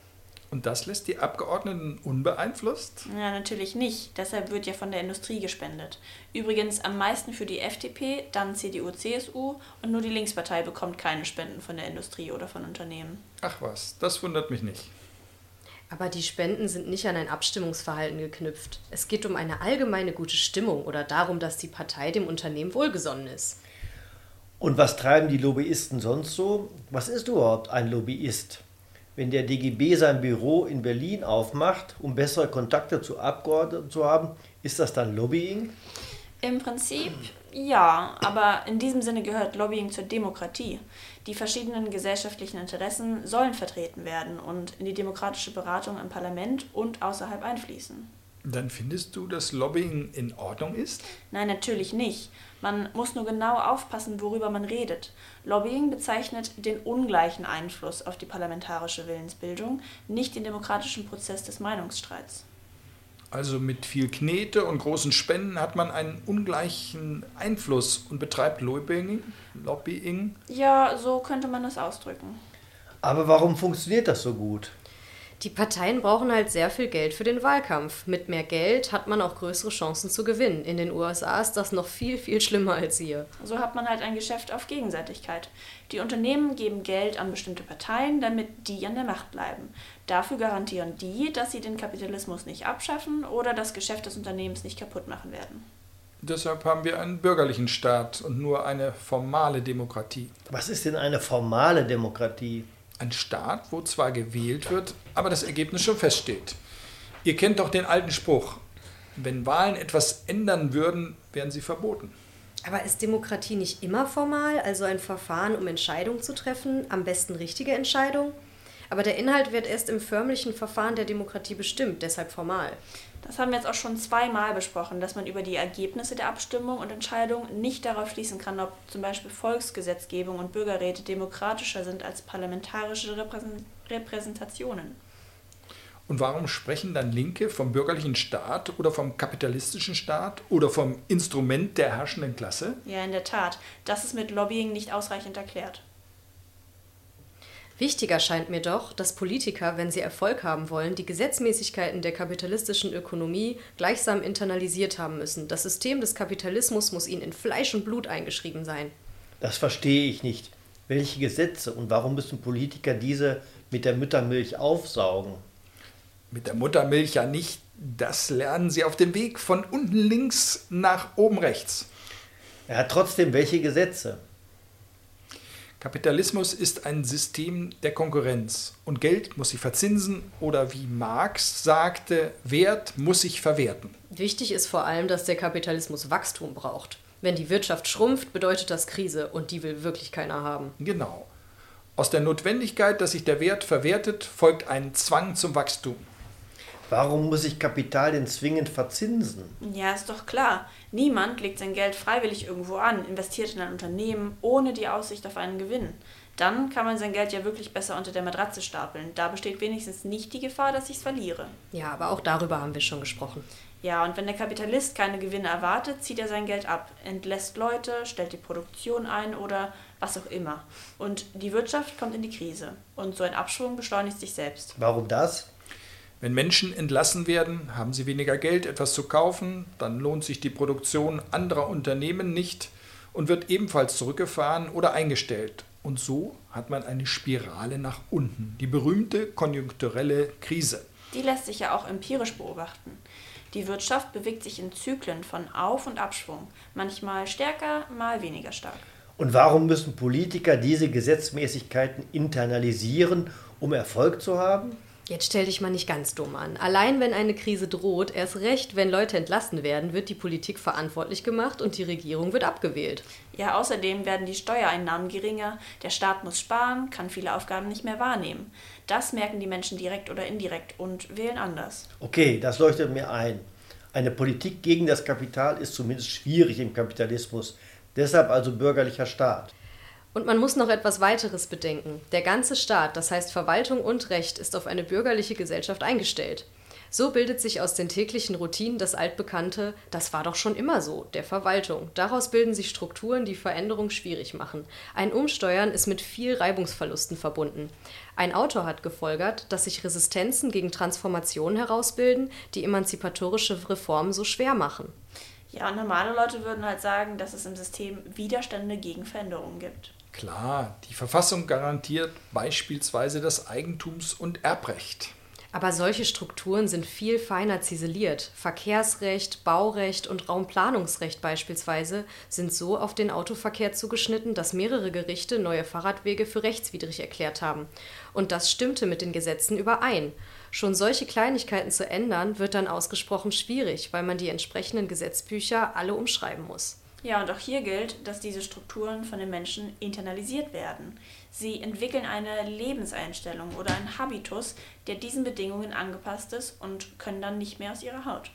Und das lässt die Abgeordneten unbeeinflusst? Ja, natürlich nicht. Deshalb wird ja von der Industrie gespendet. Übrigens am meisten für die FDP, dann CDU, CSU und nur die Linkspartei bekommt keine Spenden von der Industrie oder von Unternehmen. Ach was, das wundert mich nicht. Aber die Spenden sind nicht an ein Abstimmungsverhalten geknüpft. Es geht um eine allgemeine gute Stimmung oder darum, dass die Partei dem Unternehmen wohlgesonnen ist. Und was treiben die Lobbyisten sonst so? Was ist überhaupt ein Lobbyist? Wenn der DGB sein Büro in Berlin aufmacht, um bessere Kontakte zu Abgeordneten zu haben, ist das dann Lobbying? Im Prinzip ja, aber in diesem Sinne gehört Lobbying zur Demokratie. Die verschiedenen gesellschaftlichen Interessen sollen vertreten werden und in die demokratische Beratung im Parlament und außerhalb einfließen. Dann findest du, dass Lobbying in Ordnung ist? Nein, natürlich nicht. Man muss nur genau aufpassen, worüber man redet. Lobbying bezeichnet den ungleichen Einfluss auf die parlamentarische Willensbildung, nicht den demokratischen Prozess des Meinungsstreits. Also mit viel Knete und großen Spenden hat man einen ungleichen Einfluss und betreibt Lobbying? Lobbying? Ja, so könnte man es ausdrücken. Aber warum funktioniert das so gut? Die Parteien brauchen halt sehr viel Geld für den Wahlkampf. Mit mehr Geld hat man auch größere Chancen zu gewinnen. In den USA ist das noch viel, viel schlimmer als hier. So hat man halt ein Geschäft auf Gegenseitigkeit. Die Unternehmen geben Geld an bestimmte Parteien, damit die an der Macht bleiben. Dafür garantieren die, dass sie den Kapitalismus nicht abschaffen oder das Geschäft des Unternehmens nicht kaputt machen werden. Deshalb haben wir einen bürgerlichen Staat und nur eine formale Demokratie. Was ist denn eine formale Demokratie? Ein Staat, wo zwar gewählt wird, aber das Ergebnis schon feststeht. Ihr kennt doch den alten Spruch, wenn Wahlen etwas ändern würden, wären sie verboten. Aber ist Demokratie nicht immer formal, also ein Verfahren, um Entscheidungen zu treffen, am besten richtige Entscheidungen? Aber der Inhalt wird erst im förmlichen Verfahren der Demokratie bestimmt, deshalb formal. Das haben wir jetzt auch schon zweimal besprochen, dass man über die Ergebnisse der Abstimmung und Entscheidung nicht darauf schließen kann, ob zum Beispiel Volksgesetzgebung und Bürgerräte demokratischer sind als parlamentarische Repräsentationen. Und warum sprechen dann Linke vom bürgerlichen Staat oder vom kapitalistischen Staat oder vom Instrument der herrschenden Klasse? Ja, in der Tat. Das ist mit Lobbying nicht ausreichend erklärt. Wichtiger scheint mir doch, dass Politiker, wenn sie Erfolg haben wollen, die Gesetzmäßigkeiten der kapitalistischen Ökonomie gleichsam internalisiert haben müssen. Das System des Kapitalismus muss ihnen in Fleisch und Blut eingeschrieben sein. Das verstehe ich nicht. Welche Gesetze und warum müssen Politiker diese mit der Muttermilch aufsaugen? Mit der Muttermilch ja nicht. Das lernen sie auf dem Weg von unten links nach oben rechts. Er hat trotzdem welche Gesetze? Kapitalismus ist ein System der Konkurrenz und Geld muss sich verzinsen oder wie Marx sagte, Wert muss sich verwerten. Wichtig ist vor allem, dass der Kapitalismus Wachstum braucht. Wenn die Wirtschaft schrumpft, bedeutet das Krise und die will wirklich keiner haben. Genau. Aus der Notwendigkeit, dass sich der Wert verwertet, folgt ein Zwang zum Wachstum. Warum muss sich Kapital denn zwingend verzinsen? Ja, ist doch klar. Niemand legt sein Geld freiwillig irgendwo an, investiert in ein Unternehmen ohne die Aussicht auf einen Gewinn. Dann kann man sein Geld ja wirklich besser unter der Matratze stapeln. Da besteht wenigstens nicht die Gefahr, dass ich es verliere. Ja, aber auch darüber haben wir schon gesprochen. Ja, und wenn der Kapitalist keine Gewinne erwartet, zieht er sein Geld ab, entlässt Leute, stellt die Produktion ein oder was auch immer. Und die Wirtschaft kommt in die Krise. Und so ein Abschwung beschleunigt sich selbst. Warum das? Wenn Menschen entlassen werden, haben sie weniger Geld, etwas zu kaufen, dann lohnt sich die Produktion anderer Unternehmen nicht und wird ebenfalls zurückgefahren oder eingestellt. Und so hat man eine Spirale nach unten, die berühmte konjunkturelle Krise. Die lässt sich ja auch empirisch beobachten. Die Wirtschaft bewegt sich in Zyklen von Auf- und Abschwung, manchmal stärker, mal weniger stark. Und warum müssen Politiker diese Gesetzmäßigkeiten internalisieren, um Erfolg zu haben? Jetzt stell dich mal nicht ganz dumm an. Allein wenn eine Krise droht, erst recht, wenn Leute entlassen werden, wird die Politik verantwortlich gemacht und die Regierung wird abgewählt. Ja, außerdem werden die Steuereinnahmen geringer, der Staat muss sparen, kann viele Aufgaben nicht mehr wahrnehmen. Das merken die Menschen direkt oder indirekt und wählen anders. Okay, das leuchtet mir ein. Eine Politik gegen das Kapital ist zumindest schwierig im Kapitalismus. Deshalb also bürgerlicher Staat. Und man muss noch etwas weiteres bedenken. Der ganze Staat, das heißt Verwaltung und Recht, ist auf eine bürgerliche Gesellschaft eingestellt. So bildet sich aus den täglichen Routinen das altbekannte, das war doch schon immer so, der Verwaltung. Daraus bilden sich Strukturen, die Veränderung schwierig machen. Ein Umsteuern ist mit viel Reibungsverlusten verbunden. Ein Autor hat gefolgert, dass sich Resistenzen gegen Transformationen herausbilden, die emanzipatorische Reformen so schwer machen. Ja, normale Leute würden halt sagen, dass es im System Widerstände gegen Veränderungen gibt. Klar, die Verfassung garantiert beispielsweise das Eigentums- und Erbrecht. Aber solche Strukturen sind viel feiner ziseliert. Verkehrsrecht, Baurecht und Raumplanungsrecht beispielsweise sind so auf den Autoverkehr zugeschnitten, dass mehrere Gerichte neue Fahrradwege für rechtswidrig erklärt haben. Und das stimmte mit den Gesetzen überein. Schon solche Kleinigkeiten zu ändern, wird dann ausgesprochen schwierig, weil man die entsprechenden Gesetzbücher alle umschreiben muss. Ja, und auch hier gilt, dass diese Strukturen von den Menschen internalisiert werden. Sie entwickeln eine Lebenseinstellung oder einen Habitus, der diesen Bedingungen angepasst ist und können dann nicht mehr aus ihrer Haut.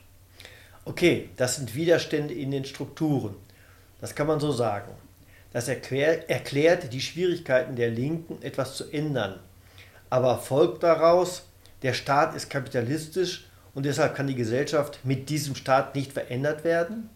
Okay, das sind Widerstände in den Strukturen. Das kann man so sagen. Das erklär, erklärt die Schwierigkeiten der Linken, etwas zu ändern. Aber folgt daraus, der Staat ist kapitalistisch und deshalb kann die Gesellschaft mit diesem Staat nicht verändert werden?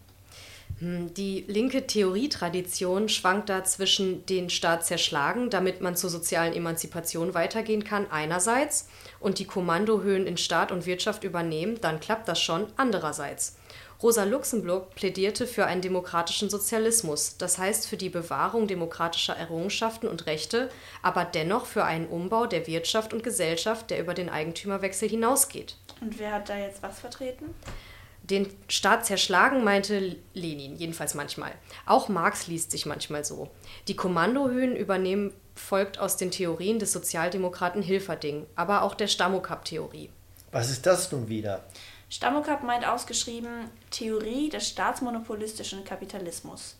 Hm, die linke Theorietradition schwankt da zwischen den Staat zerschlagen, damit man zur sozialen Emanzipation weitergehen kann, einerseits, und die Kommandohöhen in Staat und Wirtschaft übernehmen, dann klappt das schon, andererseits. Rosa Luxemburg plädierte für einen demokratischen Sozialismus, das heißt für die Bewahrung demokratischer Errungenschaften und Rechte, aber dennoch für einen Umbau der Wirtschaft und Gesellschaft, der über den Eigentümerwechsel hinausgeht. Und wer hat da jetzt was vertreten? Den Staat zerschlagen, meinte Lenin, jedenfalls manchmal. Auch Marx liest sich manchmal so. Die Kommandohöhen übernehmen folgt aus den Theorien des Sozialdemokraten Hilferding, aber auch der Stammokap-Theorie. Was ist das nun wieder? Stammokap meint ausgeschrieben Theorie des staatsmonopolistischen Kapitalismus.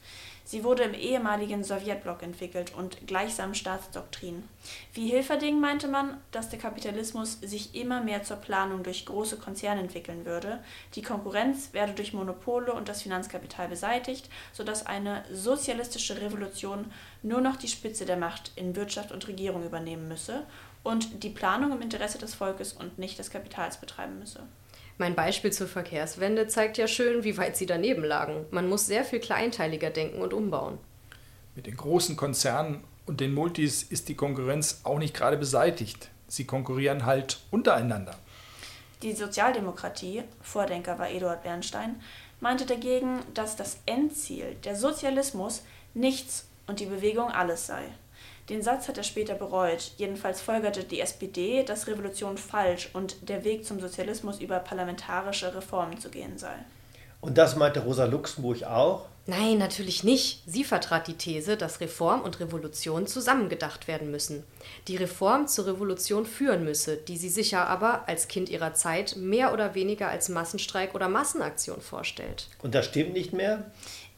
Sie wurde im ehemaligen Sowjetblock entwickelt und gleichsam Staatsdoktrin. Wie Hilferding meinte man, dass der Kapitalismus sich immer mehr zur Planung durch große Konzerne entwickeln würde, die Konkurrenz werde durch Monopole und das Finanzkapital beseitigt, sodass eine sozialistische Revolution nur noch die Spitze der Macht in Wirtschaft und Regierung übernehmen müsse und die Planung im Interesse des Volkes und nicht des Kapitals betreiben müsse. Mein Beispiel zur Verkehrswende zeigt ja schön, wie weit sie daneben lagen. Man muss sehr viel kleinteiliger denken und umbauen. Mit den großen Konzernen und den Multis ist die Konkurrenz auch nicht gerade beseitigt. Sie konkurrieren halt untereinander. Die Sozialdemokratie, Vordenker war Eduard Bernstein, meinte dagegen, dass das Endziel, der Sozialismus, nichts und die Bewegung alles sei. Den Satz hat er später bereut. Jedenfalls folgerte die SPD, dass Revolution falsch und der Weg zum Sozialismus über parlamentarische Reformen zu gehen sei. Und das meinte Rosa Luxemburg auch? Nein, natürlich nicht. Sie vertrat die These, dass Reform und Revolution zusammengedacht werden müssen. Die Reform zur Revolution führen müsse, die sie sicher aber als Kind ihrer Zeit mehr oder weniger als Massenstreik oder Massenaktion vorstellt. Und das stimmt nicht mehr?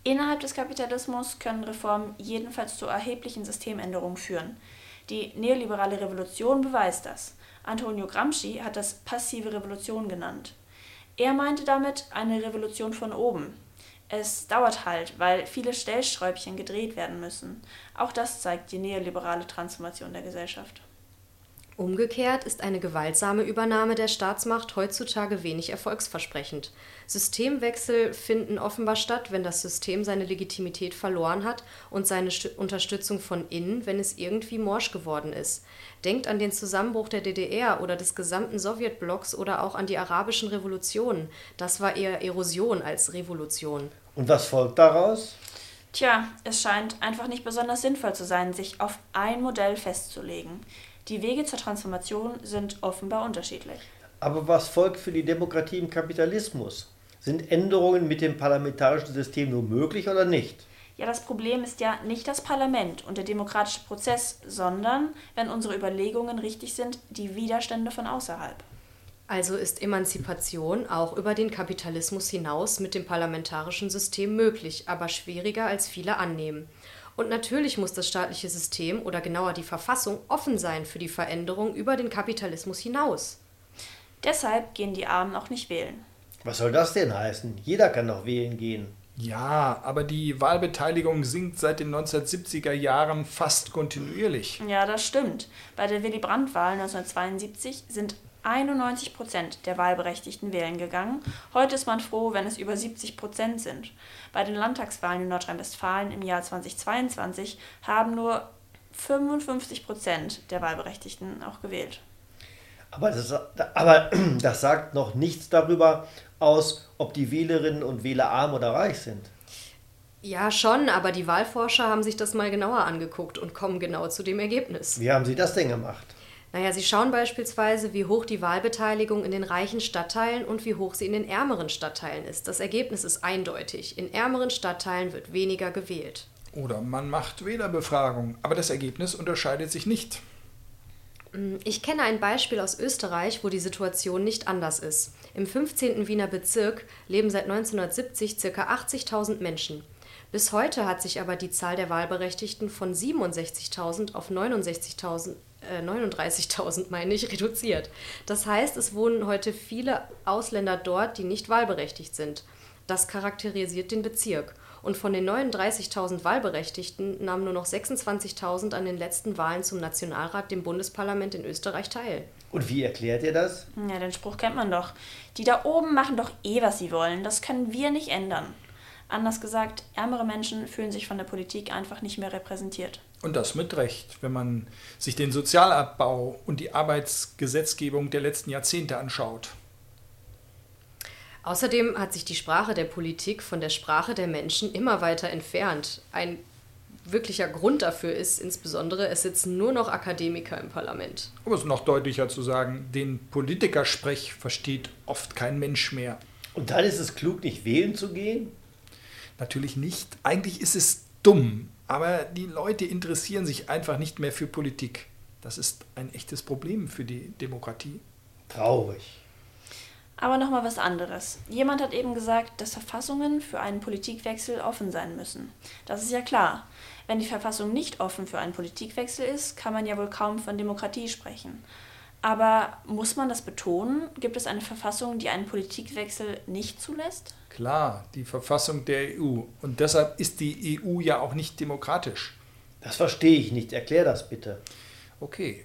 Innerhalb des Kapitalismus können Reformen jedenfalls zu erheblichen Systemänderungen führen. Die neoliberale Revolution beweist das. Antonio Gramsci hat das passive Revolution genannt. Er meinte damit eine Revolution von oben. Es dauert halt, weil viele Stellschräubchen gedreht werden müssen. Auch das zeigt die neoliberale Transformation der Gesellschaft. Umgekehrt ist eine gewaltsame Übernahme der Staatsmacht heutzutage wenig erfolgsversprechend. Systemwechsel finden offenbar statt, wenn das System seine Legitimität verloren hat und seine Unterstützung von innen, wenn es irgendwie morsch geworden ist. Denkt an den Zusammenbruch der DDR oder des gesamten Sowjetblocks oder auch an die arabischen Revolutionen. Das war eher Erosion als Revolution. Und was folgt daraus? Tja, es scheint einfach nicht besonders sinnvoll zu sein, sich auf ein Modell festzulegen. Die Wege zur Transformation sind offenbar unterschiedlich. Aber was folgt für die Demokratie im Kapitalismus? Sind Änderungen mit dem parlamentarischen System nur möglich oder nicht? Ja, das Problem ist ja nicht das Parlament und der demokratische Prozess, sondern, wenn unsere Überlegungen richtig sind, die Widerstände von außerhalb. Also ist Emanzipation auch über den Kapitalismus hinaus mit dem parlamentarischen System möglich, aber schwieriger als viele annehmen. Und natürlich muss das staatliche System oder genauer die Verfassung offen sein für die Veränderung über den Kapitalismus hinaus. Deshalb gehen die Armen auch nicht wählen. Was soll das denn heißen? Jeder kann doch wählen gehen. Ja, aber die Wahlbeteiligung sinkt seit den 1970er Jahren fast kontinuierlich. Ja, das stimmt. Bei der Willy Brandt-Wahl 1972 sind 91 Prozent der Wahlberechtigten wählen gegangen. Heute ist man froh, wenn es über 70 Prozent sind. Bei den Landtagswahlen in Nordrhein-Westfalen im Jahr 2022 haben nur 55 Prozent der Wahlberechtigten auch gewählt. Aber das, aber [clears throat] das sagt noch nichts darüber aus, ob die Wählerinnen und Wähler arm oder reich sind. Ja, schon, aber die Wahlforscher haben sich das mal genauer angeguckt und kommen genau zu dem Ergebnis. Wie haben sie das denn gemacht? Naja, Sie schauen beispielsweise, wie hoch die Wahlbeteiligung in den reichen Stadtteilen und wie hoch sie in den ärmeren Stadtteilen ist. Das Ergebnis ist eindeutig. In ärmeren Stadtteilen wird weniger gewählt. Oder man macht Wählerbefragung, aber das Ergebnis unterscheidet sich nicht. Mm, ich kenne ein Beispiel aus Österreich, wo die Situation nicht anders ist. Im 15. Wiener Bezirk leben seit 1970 ca. 80.000 Menschen. Bis heute hat sich aber die Zahl der Wahlberechtigten von 67.000 auf 69.000 äh, 39.000 [laughs] meine ich, reduziert. Das heißt, es wohnen heute viele Ausländer dort, die nicht wahlberechtigt sind. Das charakterisiert den Bezirk. Und von den 39.000 Wahlberechtigten nahmen nur noch 26.000 an den letzten Wahlen zum Nationalrat, dem Bundesparlament in Österreich teil. Und wie erklärt ihr das? Ja, den Spruch kennt man doch. Die da oben machen doch eh, was sie wollen. Das können wir nicht ändern. Anders gesagt, ärmere Menschen fühlen sich von der Politik einfach nicht mehr repräsentiert. Und das mit Recht, wenn man sich den Sozialabbau und die Arbeitsgesetzgebung der letzten Jahrzehnte anschaut. Außerdem hat sich die Sprache der Politik von der Sprache der Menschen immer weiter entfernt. Ein wirklicher Grund dafür ist insbesondere, es sitzen nur noch Akademiker im Parlament. Um es noch deutlicher zu sagen, den Politikersprech versteht oft kein Mensch mehr. Und dann ist es klug, nicht wählen zu gehen? Natürlich nicht. Eigentlich ist es dumm, aber die Leute interessieren sich einfach nicht mehr für Politik. Das ist ein echtes Problem für die Demokratie. Traurig. Aber nochmal was anderes. Jemand hat eben gesagt, dass Verfassungen für einen Politikwechsel offen sein müssen. Das ist ja klar. Wenn die Verfassung nicht offen für einen Politikwechsel ist, kann man ja wohl kaum von Demokratie sprechen. Aber muss man das betonen? Gibt es eine Verfassung, die einen Politikwechsel nicht zulässt? Klar, die Verfassung der EU. Und deshalb ist die EU ja auch nicht demokratisch. Das verstehe ich nicht. Erklär das bitte. Okay.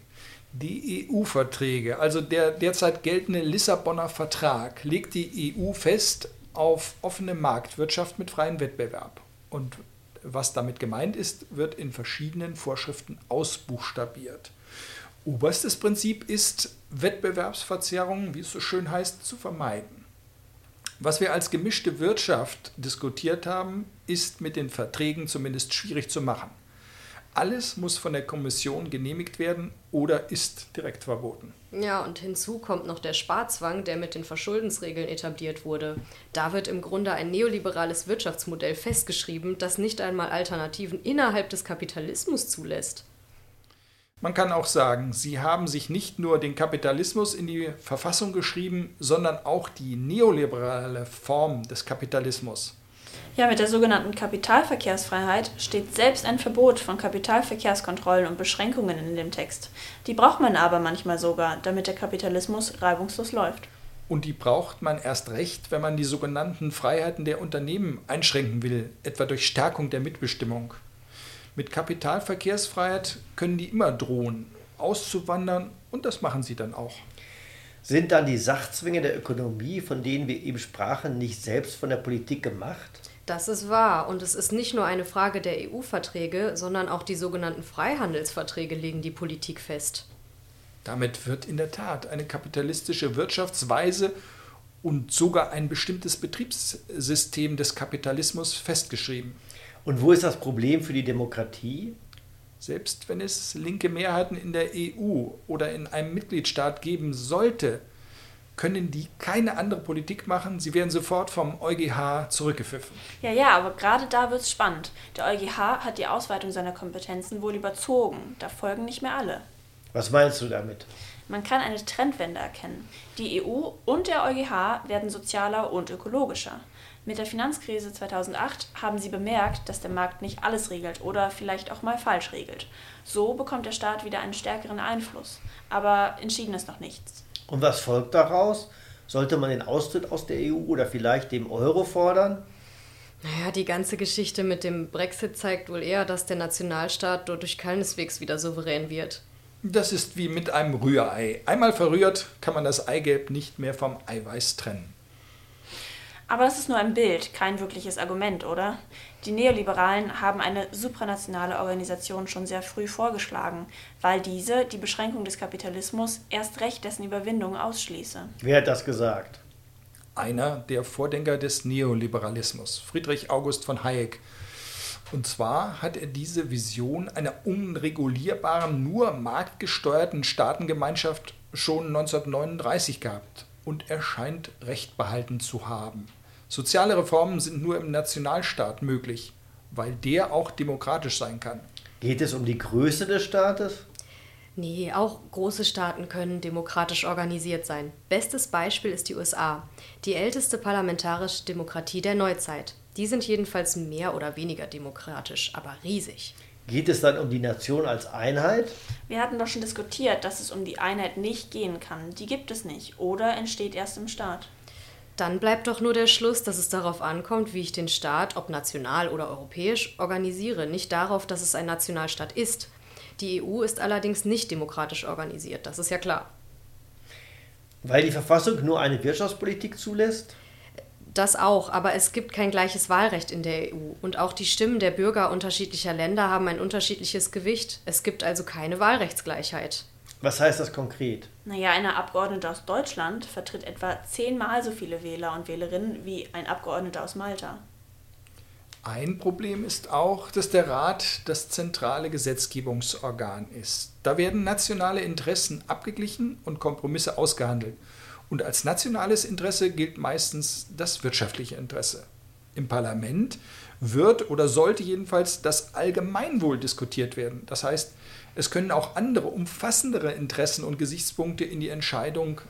Die EU-Verträge, also der derzeit geltende Lissabonner Vertrag, legt die EU fest auf offene Marktwirtschaft mit freiem Wettbewerb. Und was damit gemeint ist, wird in verschiedenen Vorschriften ausbuchstabiert. Oberstes Prinzip ist, Wettbewerbsverzerrungen, wie es so schön heißt, zu vermeiden. Was wir als gemischte Wirtschaft diskutiert haben, ist mit den Verträgen zumindest schwierig zu machen. Alles muss von der Kommission genehmigt werden oder ist direkt verboten. Ja, und hinzu kommt noch der Sparzwang, der mit den Verschuldensregeln etabliert wurde. Da wird im Grunde ein neoliberales Wirtschaftsmodell festgeschrieben, das nicht einmal Alternativen innerhalb des Kapitalismus zulässt. Man kann auch sagen, sie haben sich nicht nur den Kapitalismus in die Verfassung geschrieben, sondern auch die neoliberale Form des Kapitalismus. Ja, mit der sogenannten Kapitalverkehrsfreiheit steht selbst ein Verbot von Kapitalverkehrskontrollen und Beschränkungen in dem Text. Die braucht man aber manchmal sogar, damit der Kapitalismus reibungslos läuft. Und die braucht man erst recht, wenn man die sogenannten Freiheiten der Unternehmen einschränken will, etwa durch Stärkung der Mitbestimmung. Mit Kapitalverkehrsfreiheit können die immer drohen, auszuwandern und das machen sie dann auch. Sind dann die Sachzwänge der Ökonomie, von denen wir eben sprachen, nicht selbst von der Politik gemacht? Das ist wahr. Und es ist nicht nur eine Frage der EU-Verträge, sondern auch die sogenannten Freihandelsverträge legen die Politik fest. Damit wird in der Tat eine kapitalistische Wirtschaftsweise und sogar ein bestimmtes Betriebssystem des Kapitalismus festgeschrieben. Und wo ist das Problem für die Demokratie? Selbst wenn es linke Mehrheiten in der EU oder in einem Mitgliedstaat geben sollte, können die keine andere Politik machen. Sie werden sofort vom EuGH zurückgepfiffen. Ja, ja, aber gerade da wird es spannend. Der EuGH hat die Ausweitung seiner Kompetenzen wohl überzogen. Da folgen nicht mehr alle. Was meinst du damit? Man kann eine Trendwende erkennen. Die EU und der EuGH werden sozialer und ökologischer. Mit der Finanzkrise 2008 haben sie bemerkt, dass der Markt nicht alles regelt oder vielleicht auch mal falsch regelt. So bekommt der Staat wieder einen stärkeren Einfluss. Aber entschieden ist noch nichts. Und was folgt daraus? Sollte man den Austritt aus der EU oder vielleicht dem Euro fordern? Naja, die ganze Geschichte mit dem Brexit zeigt wohl eher, dass der Nationalstaat dadurch keineswegs wieder souverän wird. Das ist wie mit einem Rührei. Einmal verrührt, kann man das Eigelb nicht mehr vom Eiweiß trennen. Aber das ist nur ein Bild, kein wirkliches Argument, oder? Die Neoliberalen haben eine supranationale Organisation schon sehr früh vorgeschlagen, weil diese die Beschränkung des Kapitalismus erst recht dessen Überwindung ausschließe. Wer hat das gesagt? Einer der Vordenker des Neoliberalismus, Friedrich August von Hayek. Und zwar hat er diese Vision einer unregulierbaren, nur marktgesteuerten Staatengemeinschaft schon 1939 gehabt und er scheint Recht behalten zu haben. Soziale Reformen sind nur im Nationalstaat möglich, weil der auch demokratisch sein kann. Geht es um die Größe des Staates? Nee, auch große Staaten können demokratisch organisiert sein. Bestes Beispiel ist die USA, die älteste parlamentarische Demokratie der Neuzeit. Die sind jedenfalls mehr oder weniger demokratisch, aber riesig. Geht es dann um die Nation als Einheit? Wir hatten doch schon diskutiert, dass es um die Einheit nicht gehen kann. Die gibt es nicht oder entsteht erst im Staat. Dann bleibt doch nur der Schluss, dass es darauf ankommt, wie ich den Staat, ob national oder europäisch, organisiere, nicht darauf, dass es ein Nationalstaat ist. Die EU ist allerdings nicht demokratisch organisiert, das ist ja klar. Weil die Verfassung nur eine Wirtschaftspolitik zulässt? Das auch, aber es gibt kein gleiches Wahlrecht in der EU. Und auch die Stimmen der Bürger unterschiedlicher Länder haben ein unterschiedliches Gewicht. Es gibt also keine Wahlrechtsgleichheit. Was heißt das konkret? Naja, eine Abgeordnete aus Deutschland vertritt etwa zehnmal so viele Wähler und Wählerinnen wie ein Abgeordneter aus Malta. Ein Problem ist auch, dass der Rat das zentrale Gesetzgebungsorgan ist. Da werden nationale Interessen abgeglichen und Kompromisse ausgehandelt. Und als nationales Interesse gilt meistens das wirtschaftliche Interesse. Im Parlament wird oder sollte jedenfalls das Allgemeinwohl diskutiert werden. Das heißt, es können auch andere, umfassendere Interessen und Gesichtspunkte in die Entscheidung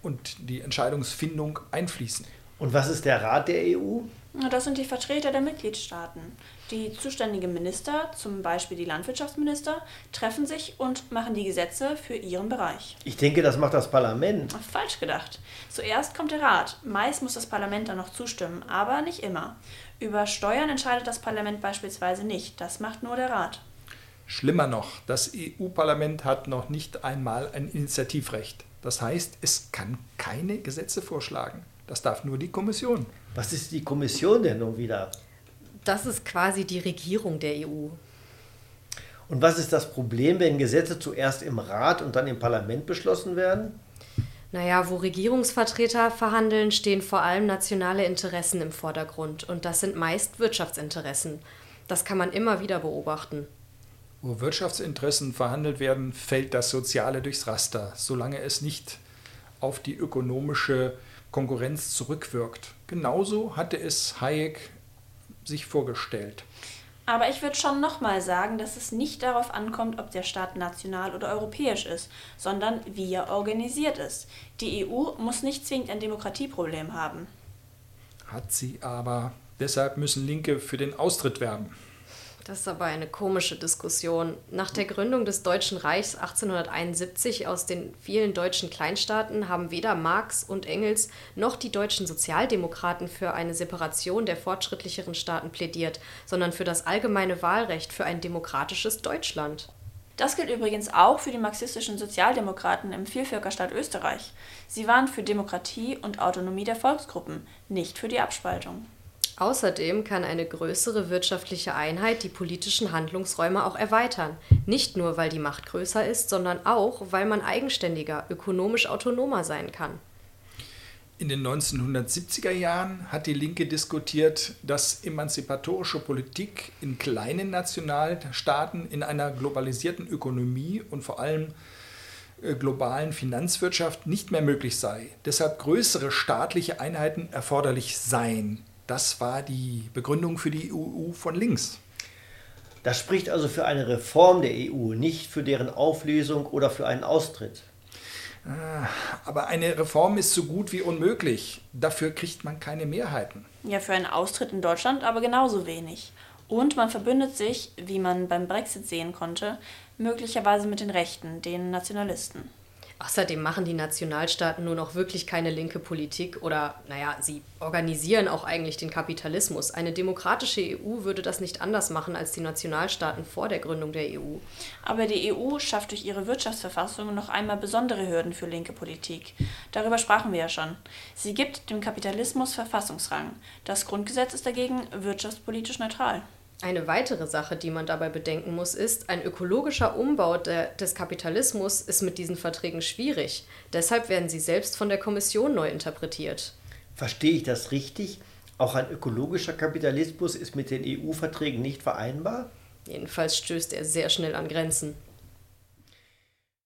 und die Entscheidungsfindung einfließen. Und was ist der Rat der EU? Das sind die Vertreter der Mitgliedstaaten. Die zuständigen Minister, zum Beispiel die Landwirtschaftsminister, treffen sich und machen die Gesetze für ihren Bereich. Ich denke, das macht das Parlament. Falsch gedacht. Zuerst kommt der Rat. Meist muss das Parlament dann noch zustimmen, aber nicht immer. Über Steuern entscheidet das Parlament beispielsweise nicht. Das macht nur der Rat. Schlimmer noch, das EU-Parlament hat noch nicht einmal ein Initiativrecht. Das heißt, es kann keine Gesetze vorschlagen. Das darf nur die Kommission. Was ist die Kommission denn nun wieder? Das ist quasi die Regierung der EU. Und was ist das Problem, wenn Gesetze zuerst im Rat und dann im Parlament beschlossen werden? Naja, wo Regierungsvertreter verhandeln, stehen vor allem nationale Interessen im Vordergrund. Und das sind meist Wirtschaftsinteressen. Das kann man immer wieder beobachten. Wo Wirtschaftsinteressen verhandelt werden, fällt das Soziale durchs Raster, solange es nicht auf die ökonomische Konkurrenz zurückwirkt. Genauso hatte es Hayek sich vorgestellt. Aber ich würde schon nochmal sagen, dass es nicht darauf ankommt, ob der Staat national oder europäisch ist, sondern wie er organisiert ist. Die EU muss nicht zwingend ein Demokratieproblem haben. Hat sie aber. Deshalb müssen Linke für den Austritt werben. Das ist aber eine komische Diskussion. Nach der Gründung des Deutschen Reichs 1871 aus den vielen deutschen Kleinstaaten haben weder Marx und Engels noch die deutschen Sozialdemokraten für eine Separation der fortschrittlicheren Staaten plädiert, sondern für das allgemeine Wahlrecht für ein demokratisches Deutschland. Das gilt übrigens auch für die marxistischen Sozialdemokraten im Vielvölkerstaat Österreich. Sie waren für Demokratie und Autonomie der Volksgruppen, nicht für die Abspaltung. Außerdem kann eine größere wirtschaftliche Einheit die politischen Handlungsräume auch erweitern. Nicht nur, weil die Macht größer ist, sondern auch, weil man eigenständiger, ökonomisch autonomer sein kann. In den 1970er Jahren hat die Linke diskutiert, dass emanzipatorische Politik in kleinen Nationalstaaten in einer globalisierten Ökonomie und vor allem äh, globalen Finanzwirtschaft nicht mehr möglich sei. Deshalb größere staatliche Einheiten erforderlich seien. Das war die Begründung für die EU von links. Das spricht also für eine Reform der EU, nicht für deren Auflösung oder für einen Austritt. Ah, aber eine Reform ist so gut wie unmöglich. Dafür kriegt man keine Mehrheiten. Ja, für einen Austritt in Deutschland aber genauso wenig. Und man verbündet sich, wie man beim Brexit sehen konnte, möglicherweise mit den Rechten, den Nationalisten. Außerdem machen die Nationalstaaten nur noch wirklich keine linke Politik oder, naja, sie organisieren auch eigentlich den Kapitalismus. Eine demokratische EU würde das nicht anders machen als die Nationalstaaten vor der Gründung der EU. Aber die EU schafft durch ihre Wirtschaftsverfassung noch einmal besondere Hürden für linke Politik. Darüber sprachen wir ja schon. Sie gibt dem Kapitalismus Verfassungsrang. Das Grundgesetz ist dagegen wirtschaftspolitisch neutral. Eine weitere Sache, die man dabei bedenken muss, ist, ein ökologischer Umbau der, des Kapitalismus ist mit diesen Verträgen schwierig. Deshalb werden sie selbst von der Kommission neu interpretiert. Verstehe ich das richtig? Auch ein ökologischer Kapitalismus ist mit den EU-Verträgen nicht vereinbar? Jedenfalls stößt er sehr schnell an Grenzen.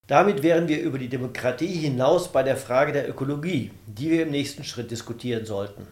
Damit wären wir über die Demokratie hinaus bei der Frage der Ökologie, die wir im nächsten Schritt diskutieren sollten.